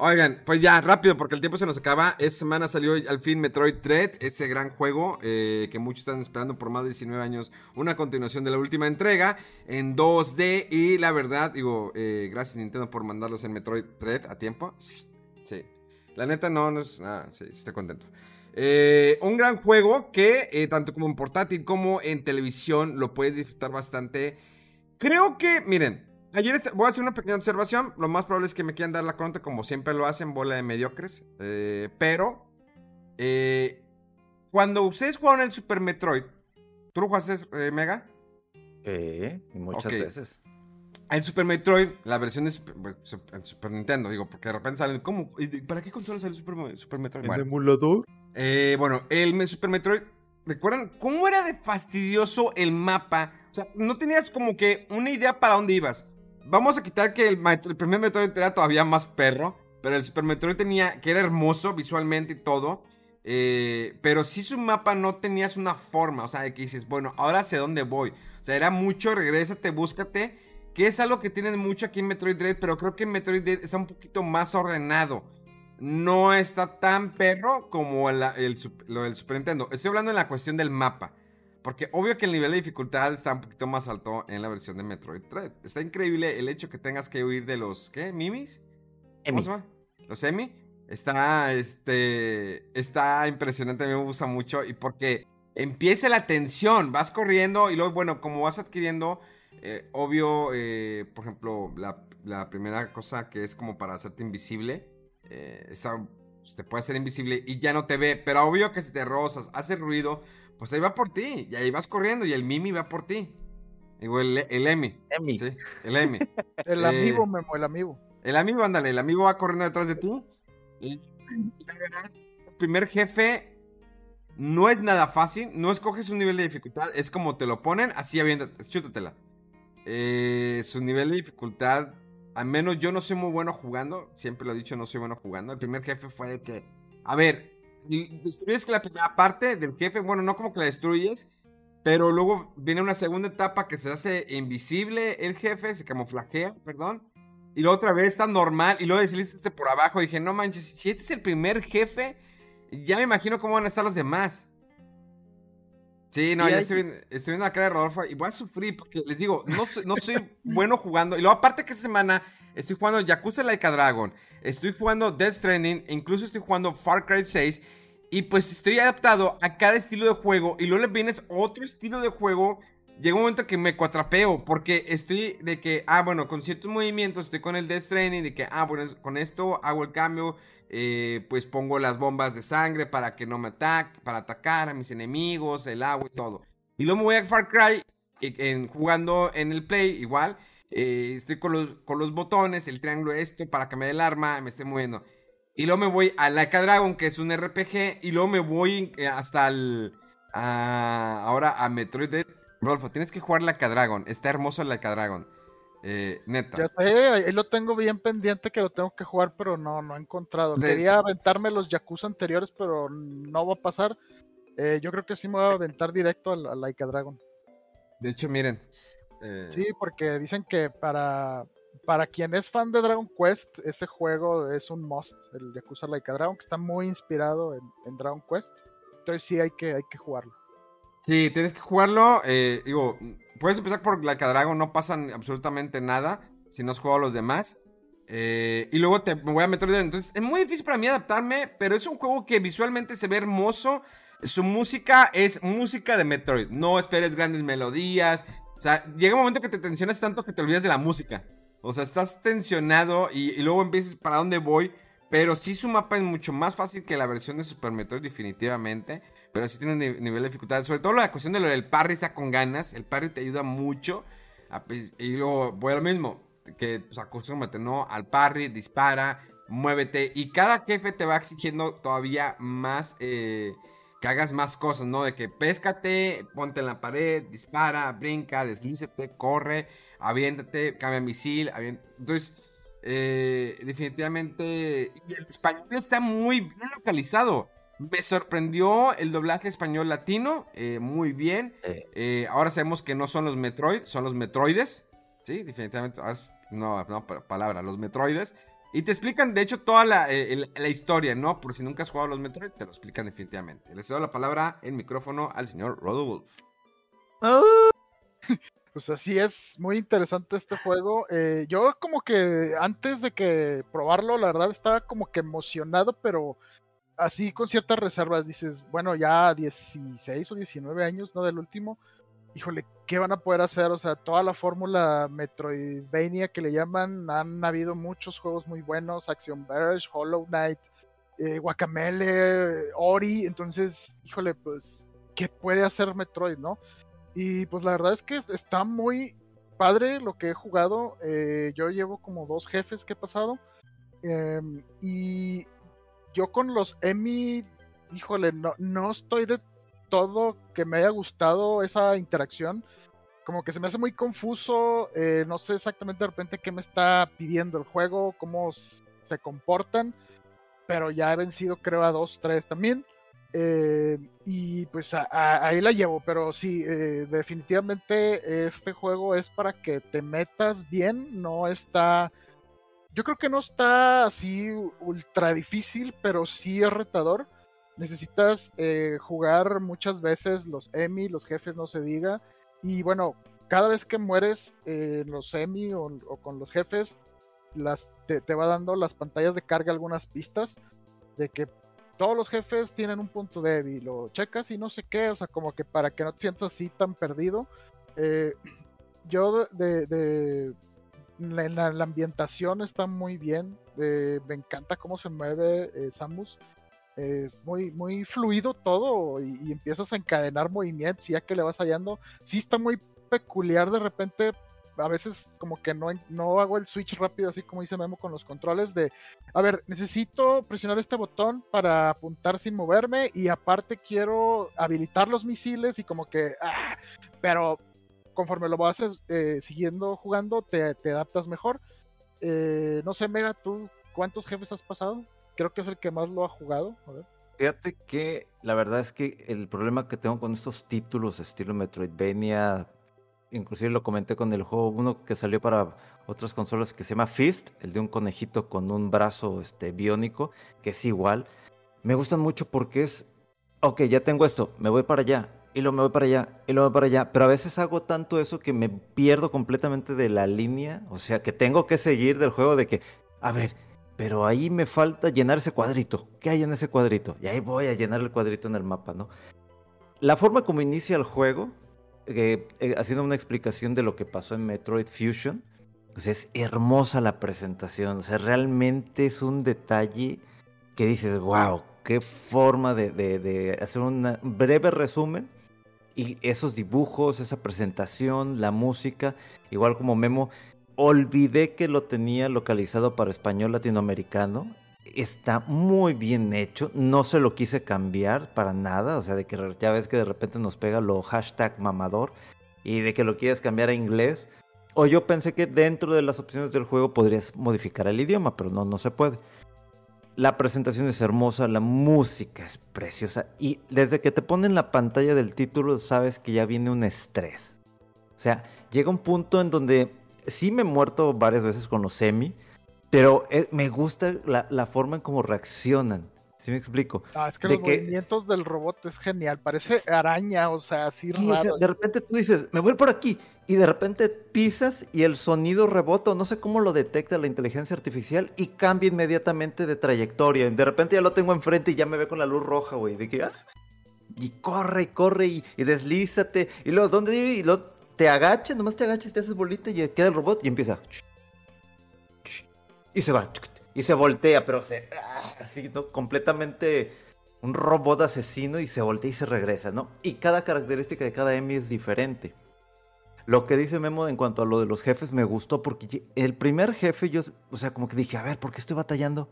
Oigan, pues ya, rápido, porque el tiempo se nos acaba. Esta semana salió al fin Metroid Dread, ese gran juego eh, que muchos están esperando por más de 19 años. Una continuación de la última entrega en 2D. Y la verdad, digo, eh, gracias Nintendo por mandarlos en Metroid Dread a tiempo. Sí. La neta, no, no es. Ah, sí, estoy contento. Eh, un gran juego que, tanto como en portátil como en televisión, lo puedes disfrutar bastante. Creo que, miren, ayer este- voy a hacer una pequeña observación. Lo más probable es que me quieran dar la cuenta, como siempre lo hacen, bola de mediocres. Eh, pero, eh, cuando ustedes jugaron el Super Metroid, ¿tú lo jugaste, eh, Mega?
Y muchas veces.
El Super Metroid, la versión de Super, Super Nintendo, digo, porque de repente salen, ¿cómo? ¿Y ¿Para qué consola sale el Super, Metroid? Bueno,
emulador?
eh, bueno, el Super Metroid, ¿recuerdan cómo era de fastidioso el mapa? O sea, no tenías como que una idea para dónde ibas. Vamos a quitar que el, primer Metroid era todavía más perro, pero el Super Metroid tenía, que era hermoso visualmente y todo, eh, pero sí su mapa no tenías una forma, o sea, de que dices, bueno, ahora sé dónde voy. O sea, era mucho, regrésate, búscate, que es algo que tienes mucho aquí en Metroid Dread, pero creo que en Metroid Dread está un poquito más ordenado no está tan perro como el, lo del Super Nintendo. Estoy hablando en la cuestión del mapa. Porque obvio que el nivel de dificultad está un poquito más alto en la versión de Metroid Dread. Está increíble el hecho que tengas que huir de los, ¿qué? ¿Mimis? ¿Cómo
Emi.
se llama? ¿Los Emi? Está, este, está impresionante, a mí me gusta mucho. Y porque empieza la tensión, vas corriendo y luego, bueno, como vas adquiriendo, eh, obvio, eh, por ejemplo, la, la primera cosa que es como para hacerte invisible, eh, está, pues, te puede hacer invisible y ya no te ve, pero obvio que si te rozas, hace ruido, pues ahí va por ti, y ahí vas corriendo y el Mimi va por ti. Digo, el, el Emi.
Emi.
Sí, el Emi.
El
Eh,
amigo, Memo, el amigo.
El amigo, ándale, el amigo va corriendo detrás de ti. Y la verdad, el primer jefe no es nada fácil. No escoges un nivel de dificultad. Es como te lo ponen, así aviéntate, chútatela. Eh, su nivel de dificultad, al menos yo no soy muy bueno jugando. Siempre lo he dicho, no soy bueno jugando. El primer jefe fue el que. A ver, destruyes la primera parte del jefe. Bueno, no como que la destruyes. Pero luego viene una segunda etapa que se hace invisible el jefe, se camuflajea, perdón. Y luego otra vez está normal. Y luego deslizas por abajo. Dije, no manches, si este es el primer jefe, ya me imagino cómo van a estar los demás. Sí, no,
Y
ya
hay-
estoy viendo, estoy viendo la cara de Rodolfo y voy a sufrir porque les digo, no no soy bueno jugando. Y luego, aparte que esta semana estoy jugando Yakuza Laika Dragon, estoy jugando Death Stranding, incluso estoy jugando Far Cry 6. Y pues estoy adaptado a cada estilo de juego. Y luego le vienes otro estilo de juego. Llega un momento que me cuatrapeo. Porque estoy de que, ah, bueno, con ciertos movimientos estoy con el Death Stranding. De que, ah, bueno, con esto hago el cambio. eh, pues pongo las bombas de sangre para que no me ataque. Para atacar a mis enemigos, el agua y todo. Y luego me voy a Far Cry. jugando en el Play, igual. Eh, estoy con los, con los botones, el triángulo esto para que me dé el arma. Me esté moviendo. Y luego me voy a Laika Dragon, que es un RPG. Y luego me voy eh, hasta el. a- ahora a Metroid. Dread. Rodolfo, tienes que jugar Laika Dragon. Está hermoso Laika Dragon. Eh, neta.
Ya sé, ahí lo tengo bien pendiente que lo tengo que jugar, pero no, no he encontrado.
De-
Quería aventarme los Yakuza anteriores, pero no va a pasar. Eh, yo creo que sí me voy a aventar directo al, al Laika Dragon.
De hecho, miren. Eh,
Sí, porque dicen que para, para quien es fan de Dragon Quest, ese juego es un must, el Yakuza Laika Dragon, que está muy inspirado en, en Dragon Quest. Entonces sí hay que, hay que jugarlo.
Sí, tienes que jugarlo. eh, digo, puedes empezar por Like a Dragon, no pasan absolutamente nada si no has jugado los demás. Eh, y luego te me voy a meter. Entonces, es muy difícil para mí adaptarme, pero es un juego que visualmente se ve hermoso. Su música es música de Metroid. No esperes grandes melodías. O sea, llega un momento que te tensionas tanto que te olvidas de la música. O sea, estás tensionado y, luego empiezas para dónde voy. Pero sí su mapa es mucho más fácil que la versión de Super Metroid definitivamente. Pero sí tiene nivel de dificultad. Sobre todo la cuestión de lo del parry está con ganas. El parry te ayuda mucho. A pe- Y luego voy a lo mismo. Que pues, acostúmbrate, ¿no? Al parry, dispara, muévete. Y cada jefe te va exigiendo todavía más... eh, que hagas más cosas, ¿no? De que péscate, ponte en la pared, dispara, brinca, deslízate, corre, aviéntate, cambia misil. avien- Entonces, eh, definitivamente. Y el español está muy bien localizado. Me sorprendió el doblaje español latino, eh, muy bien.
Eh.
Ahora sabemos que no son los Metroid, son los Metroides. Sí, definitivamente. no, no, pa- palabra, los Metroides. Y te explican, de hecho, toda la, eh, la historia, ¿no? Por si nunca has jugado a los Metroid, te lo explican definitivamente. Les doy la palabra, el micrófono, al señor Rodolfo.
Pues así es, muy interesante este juego. Eh, yo como que antes de que probarlo, la verdad estaba como que emocionado, pero así con ciertas reservas. Dices, bueno, ya 16 o 19 años, ¿no? Del último. Híjole, ¿qué van a poder hacer? O sea, toda la fórmula Metroidvania que le llaman, han habido muchos juegos muy buenos, Action Verge, Hollow Knight, eh, Guacamele, Ori. Entonces, híjole, pues, ¿qué puede hacer Metroid, no? Y pues la verdad es que está muy padre lo que he jugado. Eh, yo llevo como dos jefes que he pasado. Em, y yo con los Emi, híjole, no, no estoy de todo que me haya gustado esa interacción. Como que se me hace muy confuso. eh, no sé exactamente de repente qué me está pidiendo el juego, cómo se comportan. Pero ya he vencido creo a dos, tres también. Eh, y pues a- ahí la llevo, pero sí, eh, definitivamente este juego es para que te metas bien, no está... Yo creo que no está así ultra difícil, pero sí es retador. Necesitas eh, jugar muchas veces los Emi, los jefes no se diga. Y bueno, cada vez que mueres eh, en los Emi o, o con los jefes, las, te, va dando las pantallas de carga algunas pistas de que todos los jefes tienen un punto débil, lo checas y no sé qué, o sea, como que para que no te sientas así tan perdido. Eh, yo de, de- la, ambientación está muy bien, eh, me encanta cómo se mueve eh, Samus, es muy, muy fluido todo y, empiezas a encadenar movimientos ya que le vas hallando, sí está muy peculiar de repente. A veces como que no, no hago el switch rápido así como dice Memo con los controles de a ver, necesito presionar este botón para apuntar sin moverme y aparte quiero habilitar los misiles y como que, ah, pero conforme lo vas eh, siguiendo jugando te, te adaptas mejor. Eh, no sé, Mega, ¿tú cuántos jefes has pasado? Creo que es el que más lo ha jugado. A ver.
Fíjate que la verdad es que el problema que tengo con estos títulos estilo Metroidvania, inclusive lo comenté con el juego, uno que salió para otras consolas que se llama Fist, el de un conejito con un brazo este, biónico, que es igual. Me gustan mucho porque es, ok, ya tengo esto, me voy para allá, y luego me voy para allá, y luego me voy para allá, pero a veces hago tanto eso que me pierdo completamente de la línea, o sea, que tengo que seguir del juego de que, a ver, pero ahí me falta llenar ese cuadrito. ¿Qué hay en ese cuadrito? Y ahí voy a llenar el cuadrito en el mapa, ¿no? La forma como inicia el juego, eh, eh, haciendo una explicación de lo que pasó en Metroid Fusion, pues es hermosa la presentación. O sea, realmente es un detalle que dices, wow, qué forma de, hacer un breve resumen. Y esos dibujos, esa presentación, la música, igual como Memo, olvidé que lo tenía localizado para español latinoamericano. Está muy bien hecho, no se lo quise cambiar para nada, o sea, de que ya ves que de repente nos pega lo hashtag mamador y de que lo quieres cambiar a inglés. O yo pensé que dentro de las opciones del juego podrías modificar el idioma, pero no, no se puede. La presentación es hermosa, la música es preciosa y desde que te ponen la pantalla del título sabes que ya viene un estrés. O sea, llega un punto en donde sí me he muerto varias veces con los semi, pero eh, me gusta la, la forma en cómo reaccionan. ¿Sí me explico?
Ah, es que
De
los
que-
movimientos del robot es genial. Parece araña, o sea, así
Sí, o sea,
raro.
de repente tú dices, me voy por aquí, y de repente pisas y el sonido rebota, o no sé cómo lo detecta la inteligencia artificial, y cambia inmediatamente de trayectoria. De repente ya lo tengo enfrente y ya me ve con la luz roja, güey. De que, ah, y corre, y corre, y, y deslízate, y luego, ¿dónde? Y luego te agachas, nomás te agachas, te haces bolita, y queda el robot, y empieza. Y se va, y se voltea, pero se. ah, Así, ¿no? Completamente un robot asesino y se voltea y se regresa, ¿no? Y cada característica de cada Emmy es diferente. Lo que dice Memo en cuanto a lo de los jefes me gustó porque el primer jefe yo, o sea, como que dije, a ver, ¿por qué estoy batallando?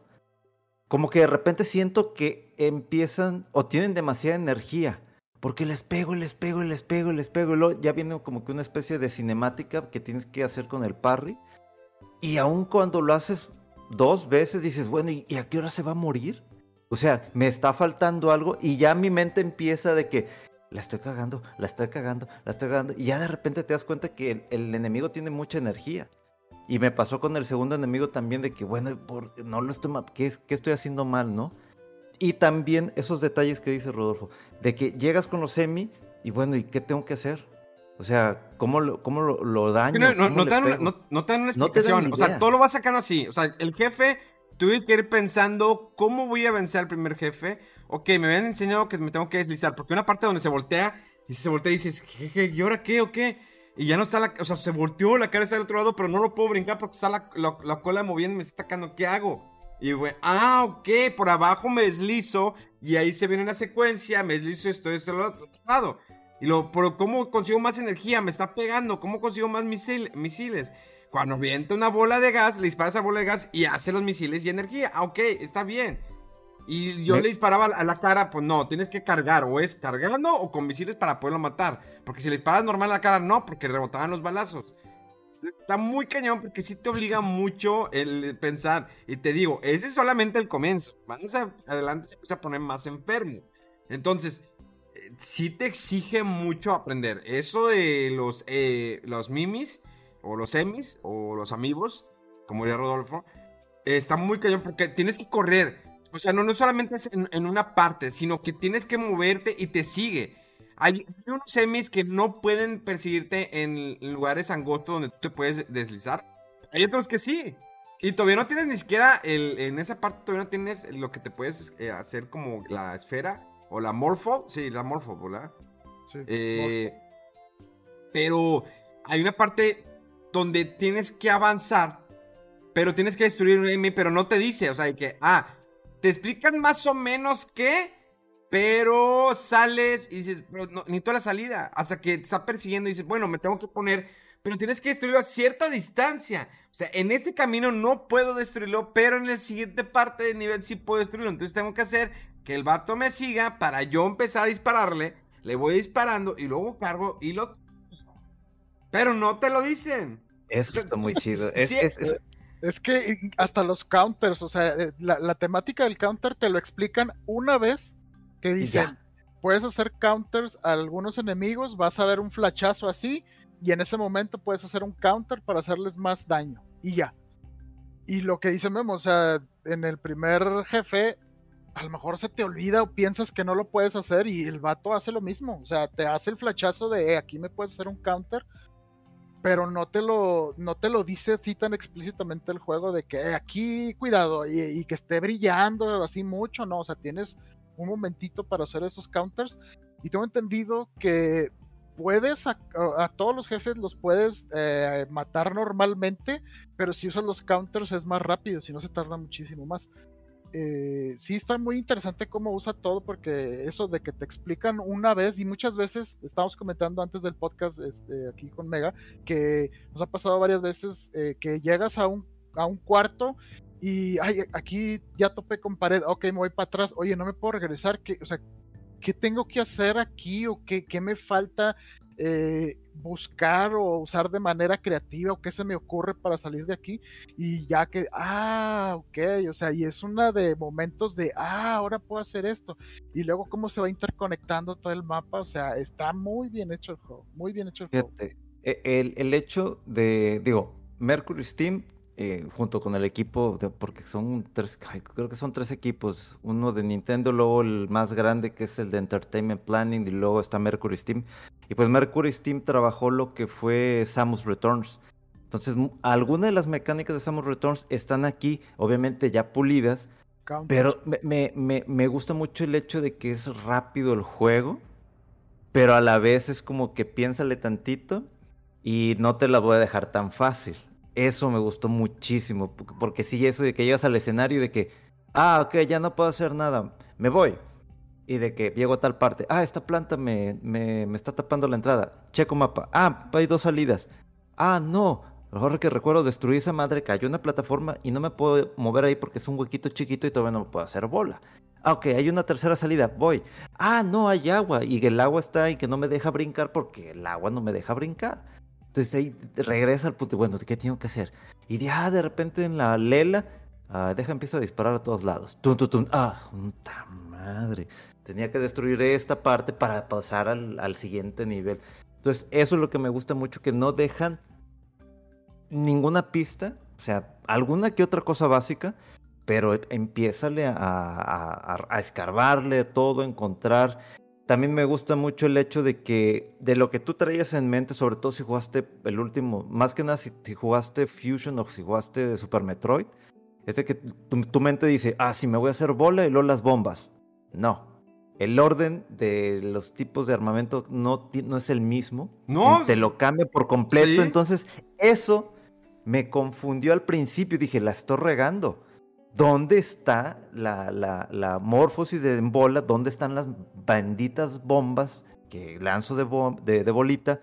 Como que de repente siento que empiezan o tienen demasiada energía. Porque les pego, y les pego, y les pego, y les pego. Y luego ya viene como que una especie de cinemática que tienes que hacer con el parry. Y aun cuando lo haces dos veces, dices, bueno, ¿y, a qué hora se va a morir? O sea, me está faltando algo y ya mi mente empieza de que la estoy cagando, la estoy cagando, la estoy cagando. Y ya de repente te das cuenta que el, enemigo tiene mucha energía. Y me pasó con el segundo enemigo también de que, bueno, por, no lo estoy, ¿qué, qué estoy haciendo mal, no? Y también esos detalles que dice Rodolfo, de que llegas con los semi y bueno, ¿y qué tengo que hacer? O sea, ¿cómo lo, cómo lo, lo daño?
No, no,
¿Cómo
no te dan una, no- no te dan una
dan
explicación.
ni
o sea, todo lo vas sacando así. O sea, el jefe, tuve que ir pensando cómo voy a vencer al primer jefe. Ok, me habían enseñado que me tengo que deslizar. Porque una parte donde se voltea, y si se voltea y dices, ¿qué, qué, y ahora qué o qué? Y ya no está la. O sea, se volteó, la cara está del otro lado, pero no lo puedo brincar porque está la, la- la cola moviendo y me está atacando. ¿Qué hago? Y güey, ah, ok, por abajo me deslizo. Y ahí se viene una secuencia, me deslizo, estoy estoy al otro lado. Y lo, pero ¿cómo consigo más energía? Me está pegando. ¿Cómo consigo más misil- misiles? Cuando avienta una bola de gas, le dispara esa bola de gas y hace los misiles y energía. Ah, ok, está bien. Y yo
Me-
le disparaba a la cara, pues no, tienes que cargar, o es cargando o con misiles para poderlo matar. Porque si le disparas normal a la cara, no, porque rebotaban los balazos. Está muy cañón porque sí te obliga mucho el pensar. Y te digo, ese es solamente el comienzo. Más adelante se empieza a poner más enfermo. Entonces, eh, sí te exige mucho aprender. Eso de los, eh, los mimis, o los emis, o los amigos, como diría Rodolfo, está muy cañón porque tienes que correr. O sea, no, no solamente es en una parte, sino que tienes que moverte y te sigue. Hay, hay unos semis que no pueden perseguirte en lugares angostos donde tú te puedes deslizar. Hay otros que sí. Y todavía no tienes ni siquiera el, en esa parte todavía no tienes lo que te puedes eh, hacer como la esfera o la morpho. Sí, la morpho, ¿verdad?
Sí.
Eh, pero hay una parte donde tienes que avanzar, pero tienes que destruir un enemy, pero no te dice, o sea, de que, ah, te explican más o menos qué, pero sales y dices, pero no, ni toda la salida, hasta que te está persiguiendo y dices, bueno, me tengo que poner, pero tienes que destruirlo a cierta distancia. O sea, en este camino no puedo destruirlo, pero en la siguiente parte del nivel sí puedo destruirlo. Entonces tengo que hacer que el vato me siga para yo empezar a dispararle. Le voy disparando y luego cargo y lo... Pero no te lo dicen.
Eso está muy chido. Es-
Sí,
es- es-
Es que hasta los counters, o sea, eh, la, la temática del counter te lo explican una vez que dicen, puedes hacer counters a algunos enemigos, vas a ver un flachazo así, y en ese momento puedes hacer un counter para hacerles más daño, y ya. Y lo que dice Memo, o sea, en el primer jefe, a lo mejor se te olvida o piensas que no lo puedes hacer, y el vato hace lo mismo, o sea, te hace el flachazo de, "Eh, aquí me puedes hacer un counter, pero no te lo, no te lo dice así tan explícitamente el juego de que "Eh, aquí cuidado y, y que esté brillando así mucho, no, o sea, tienes un momentito para hacer esos counters y tengo entendido que puedes a, a- todos los jefes los puedes eh, matar normalmente, pero si usas los counters es más rápido, si no se tarda muchísimo más. Eh, sí está muy interesante cómo usa todo porque eso de que te explican una vez y muchas veces estábamos comentando antes del podcast este, aquí con Mega que nos ha pasado varias veces eh, que llegas a un, a un cuarto y ay, aquí ya topé con pared, ok, me voy para atrás, oye, no me puedo regresar, ¿qué, o sea, ¿qué tengo que hacer aquí o qué, qué me falta eh, buscar o usar de manera creativa o qué se me ocurre para salir de aquí? Y ya que, ah, ok, o sea, y es una de momentos de, ah, ahora puedo hacer esto. Y luego cómo se va interconectando todo el mapa, o sea, está muy bien hecho el juego, muy bien hecho el juego.
E- el, el hecho de, digo, Mercury Steam eh, junto con el equipo, de- porque son tres, creo que son tres equipos, uno de Nintendo, luego el más grande que es el de Entertainment Planning y luego está Mercury Steam. Y pues Mercury Steam trabajó lo que fue Samus Returns. Entonces, algunas de las mecánicas de Samus Returns están aquí, obviamente ya pulidas, pero me, me- me- me gusta mucho el hecho de que es rápido el juego, pero a la vez es como que piénsale tantito y no te la voy a dejar tan fácil. Eso me gustó muchísimo, porque- sí, eso de que llegas al escenario y de que, ah, ok, ya no puedo hacer nada, me voy. Y de que llego a tal parte, ah, esta planta me, me, me está tapando la entrada, checo mapa, ah, hay dos salidas, ah, no, ahora que recuerdo destruí esa madre, cayó una plataforma y no me puedo mover ahí porque es un huequito chiquito y todavía no me puedo hacer bola. Ah, ok, hay una tercera salida, voy. Ah, no, hay agua y el agua está ahí que no me deja brincar porque el agua no me deja brincar. Entonces ahí regresa al punto, bueno, ¿qué tengo que hacer? Y ya de repente en la lela, ah, deja, empiezo a disparar a todos lados. Tum, tum, tum. Ah, puta madre. Tenía que destruir esta parte para pasar al, siguiente nivel. Entonces, eso es lo que me gusta mucho, que no dejan ninguna pista, o sea, alguna que otra cosa básica, pero empiézale a, a, a- a escarbarle todo, encontrar. También me gusta mucho el hecho de que de lo que tú traías en mente, sobre todo si jugaste el último, más que nada si, si jugaste Fusion o si jugaste Super Metroid, es de que tu, tu mente dice, ah, sí, me voy a hacer bola y luego las bombas. No. El orden de los tipos de armamento no, no es el mismo.
No,
Te lo cambia por completo.
sí.
Entonces, eso me confundió al principio. Dije, la estoy regando. ¿Dónde está la, la, la morfosis de bola? ¿Dónde están las benditas bombas que lanzo de, bom- de, de bolita?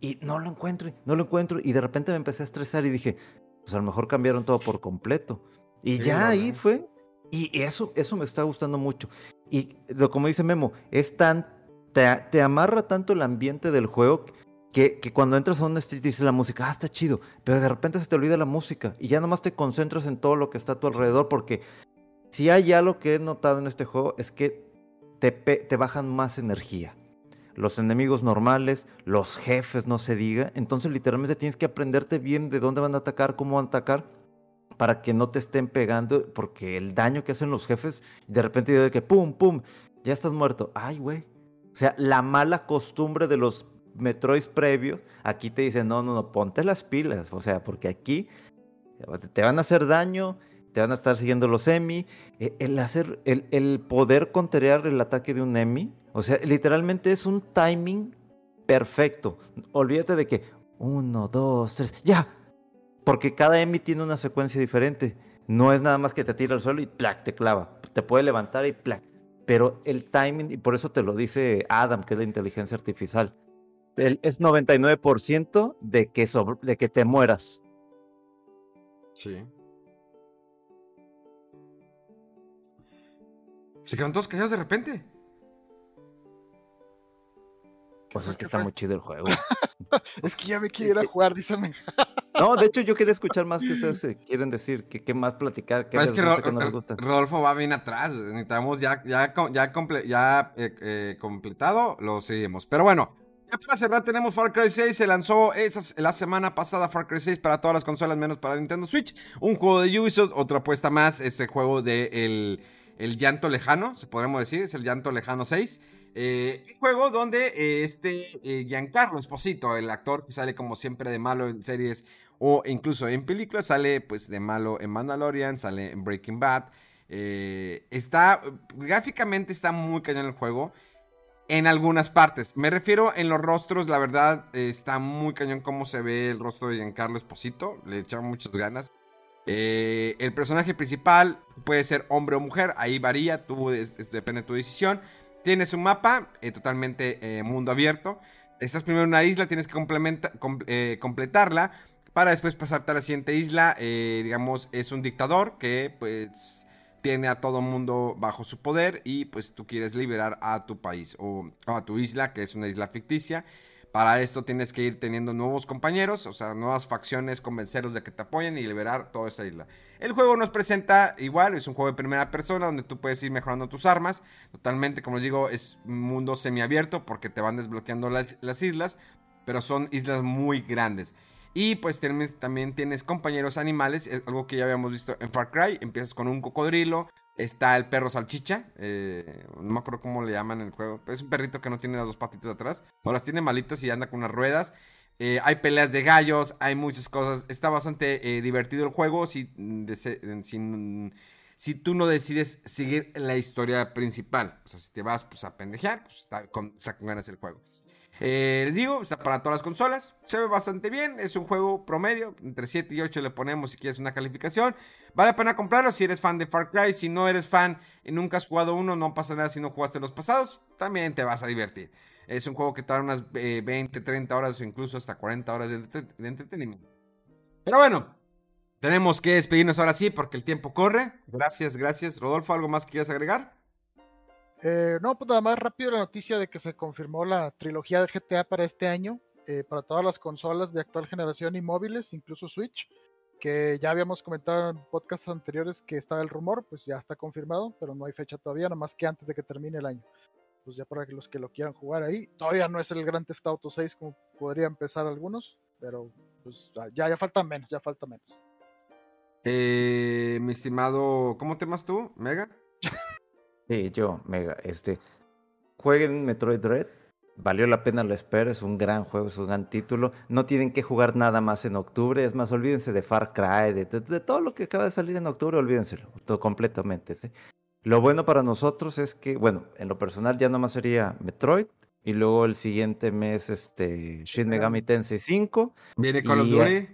Y no lo encuentro, no lo encuentro. Y de repente me empecé a estresar y dije, pues a lo mejor cambiaron todo por completo. Y
Sí,
ya ahí fue. Y eso, eso me está gustando mucho. Y lo, como dice Memo, es tan, te, te amarra tanto el ambiente del juego que, cuando entras a un street dice la música, ah, está chido, pero de repente se te olvida la música y ya nomás te concentras en todo lo que está a tu alrededor porque si hay algo que he notado en este juego es que te, te bajan más energía. Los enemigos normales, los jefes, no se diga. Entonces literalmente tienes que aprenderte bien de dónde van a atacar, cómo van a atacar para que no te estén pegando, porque el daño que hacen los jefes, de repente de que pum, pum, ya estás muerto. Ay, güey. O sea, la mala costumbre de los Metroids previos, aquí te dicen, no, no, no, ponte las pilas. O sea, porque aquí te van a hacer daño, te van a estar siguiendo los Emi. Eh, El hacer, el, el poder contrariar el ataque de un Emi, o sea, literalmente es un timing perfecto. Olvídate de que uno, dos, tres, ya. Porque cada Emi tiene una secuencia diferente. No es nada más que te tira al suelo y plac, te clava. Te puede levantar y plac. Pero el timing, y por eso te lo dice Adam, que es la inteligencia artificial, el- es 99% de que, sobre- de que te mueras.
Sí. Se quedaron todos callados de repente.
Pues es que
¿Qué
está muy chido el juego.
Es que ya me quiero ir a jugar, men.
No, de hecho yo quería escuchar más que ustedes eh, quieren decir, que, qué más platicar, qué
Pero
les
es que
gusta,
Ro-
qué no les
Ro-
gusta.
Rodolfo va bien atrás. Necesitamos ya, ya, ya, comple- ya eh, eh, completado, lo seguimos. Pero bueno, ya para cerrar tenemos Far Cry 6. Se lanzó esa, la semana pasada Far Cry 6 para todas las consolas, menos para Nintendo Switch. Un juego de Ubisoft, otra apuesta más. Este juego de el, el llanto lejano, se podríamos decir, es el llanto lejano 6. Eh, un juego donde eh, este eh, Giancarlo Esposito, el actor que sale como siempre de malo en series o incluso en películas, sale pues de malo en Mandalorian, sale en Breaking Bad. está, gráficamente está muy cañón el juego. En algunas partes. Me refiero en los rostros, la verdad, está muy cañón cómo se ve el rostro de Giancarlo Esposito. Le echaron muchas ganas. Eh, el personaje principal puede ser hombre o mujer, ahí varía, depende de tu decisión. Tienes un mapa eh, totalmente eh, mundo abierto. Estás primero en una isla, tienes que com- completarla para después pasarte a la siguiente isla. Digamos, es un dictador que pues tiene a todo mundo bajo su poder y pues tú quieres liberar a tu país o, a tu isla, que es una isla ficticia. Para esto tienes que ir teniendo nuevos compañeros, o sea, nuevas facciones, convencerlos de que te apoyen y liberar toda esa isla. El juego nos presenta igual, es un juego de primera persona donde tú puedes ir mejorando tus armas. Totalmente, como les digo, es un mundo semiabierto porque te van desbloqueando las islas, pero son islas muy grandes. Y pues también tienes compañeros animales, es algo que ya habíamos visto en Far Cry. Empiezas con un cocodrilo, está el perro salchicha, eh, no me acuerdo cómo le llaman el juego, es un perrito que no tiene las dos patitas atrás, o las tiene malitas y anda con unas ruedas. Eh, hay peleas de gallos, hay muchas cosas. Está bastante eh, divertido el juego si, mm, dese- sin- si tú no decides seguir la historia principal. O sea, si te vas pues, a pendejear, pues está ganas el juego. Eh, les digo, está para todas las consolas. Se ve bastante bien. Es un juego promedio. Entre 7 y 8 le ponemos si quieres una calificación. Vale la pena comprarlo si eres fan de Far Cry. Si no eres fan y nunca has jugado uno, no pasa nada si no jugaste los pasados. También te vas a divertir. Es un juego que tarda unas eh, 20, 30 horas o incluso hasta 40 horas de, de entretenimiento. Pero bueno, tenemos que despedirnos ahora sí porque el tiempo corre. Gracias, gracias. Rodolfo, ¿algo más que quieras agregar?
Eh, no, pues nada más rápido la noticia de que se confirmó la trilogía de GTA para este año, eh, para todas las consolas de actual generación y móviles, incluso Switch, que ya habíamos comentado en podcasts anteriores que estaba el rumor, pues ya está confirmado, pero no hay fecha todavía, nada más que antes de que termine el año. Pues ya para los que lo quieran jugar ahí, todavía no es el Grand Theft Auto 6 como podría empezar algunos, pero pues ya, ya falta menos, ya falta menos.
Eh, mi estimado, ¿cómo te llamas tú? ¿Mega?
Sí, yo, mega, este, jueguen Metroid Dread, valió la pena la espera, es un gran juego, es un gran título, no tienen que jugar nada más en octubre, es más, olvídense de Far Cry, de, de- de todo lo que acaba de salir en octubre, olvídenselo, todo completamente, ¿sí? Lo bueno para nosotros es que, bueno, en lo personal ya nomás sería Metroid, y luego el siguiente mes, este, Shin Megami Tensei 5,
¿Viene Call of Duty?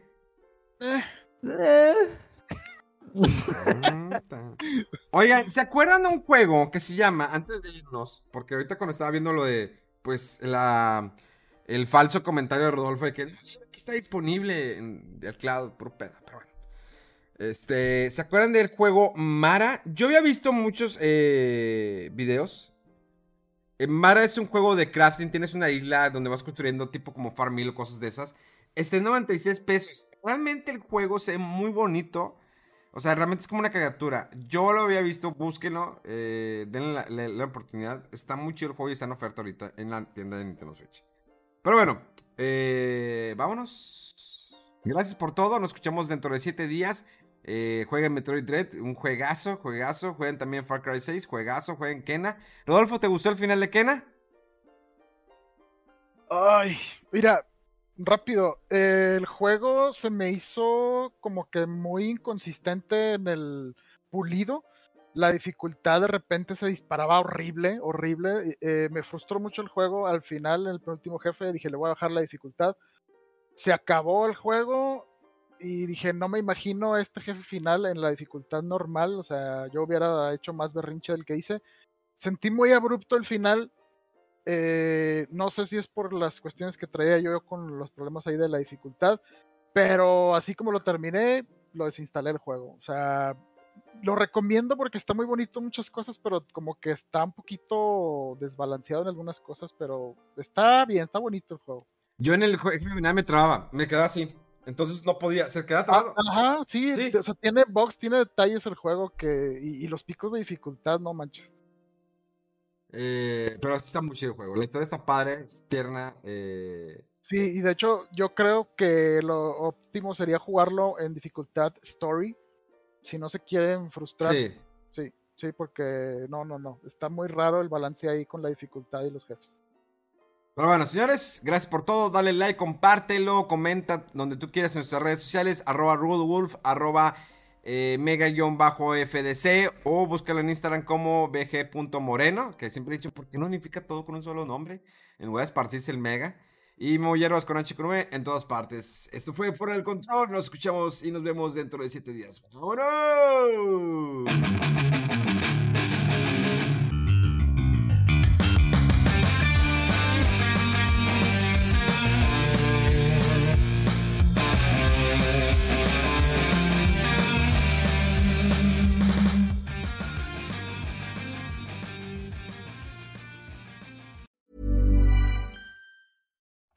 Oigan, ¿se acuerdan de un juego que se llama, antes de irnos, porque ahorita cuando estaba viendo lo de, pues, la, el falso comentario de Rodolfo de que "Sí, aquí está disponible en el cloud, puro pedo, pero bueno. Este, ¿se acuerdan del juego Mara? Yo había visto muchos eh, videos. Eh, Mara es un juego de crafting, tienes una isla donde vas construyendo tipo como Farmville o cosas de esas. Este, 96 pesos. Realmente el juego se ve muy bonito. O sea, realmente es como una caricatura. Yo lo había visto, búsquenlo, eh, denle la, oportunidad. Está muy chido el juego y está en oferta ahorita en la tienda de Nintendo Switch. Pero bueno, eh, vámonos. Gracias por todo. Nos escuchamos dentro de 7 días. Eh, jueguen Metroid Dread, un juegazo, juegazo. Jueguen también Far Cry 6, juegazo. Jueguen Kena. Rodolfo, ¿te gustó el final de Kena?
Ay, mira, rápido, el juego se me hizo como que muy inconsistente en el pulido. La dificultad de repente se disparaba horrible, horrible. eh, me frustró mucho el juego. Al final, en el penúltimo jefe, dije, le voy a bajar la dificultad. Se acabó el juego y dije, no me imagino este jefe final en la dificultad normal. O sea, yo hubiera hecho más berrinche del que hice. Sentí muy abrupto el final. Eh, no sé si es por las cuestiones que traía yo con los problemas ahí de la dificultad, pero así como lo terminé, lo desinstalé el juego. O sea, lo recomiendo porque está muy bonito muchas cosas, pero como que está un poquito desbalanceado en algunas cosas, pero está bien, está bonito el juego.
Yo en el juego final me trababa, me quedaba así. Entonces no podía, se quedaba
Ah,
trabado.
Ajá, sí,
Sí.
o sea, tiene box, tiene detalles el juego que y, y los picos de dificultad, no manches.
Eh, pero sí está muy chido el juego. La historia está padre, es tierna. Eh,
Sí, y de hecho yo creo que lo óptimo sería jugarlo en dificultad story, si no se quieren frustrar.
sí.
Sí, sí, porque no, no, no. Está muy raro el balance ahí con la dificultad y los jefes.
Pero bueno, señores, gracias por todo. Dale like, compártelo, comenta donde tú quieras en nuestras redes sociales, arroba rudewolf, arroba eh, mega-fdc o búscalo en Instagram como bg.moreno, que siempre he dicho, ¿por qué no unifica todo con un solo nombre? En lugar de esparcirse el mega. Y Hierbas con H con en todas partes. Esto fue Fuera del Control. Nos escuchamos y nos vemos dentro de siete días. ¡Vámonos!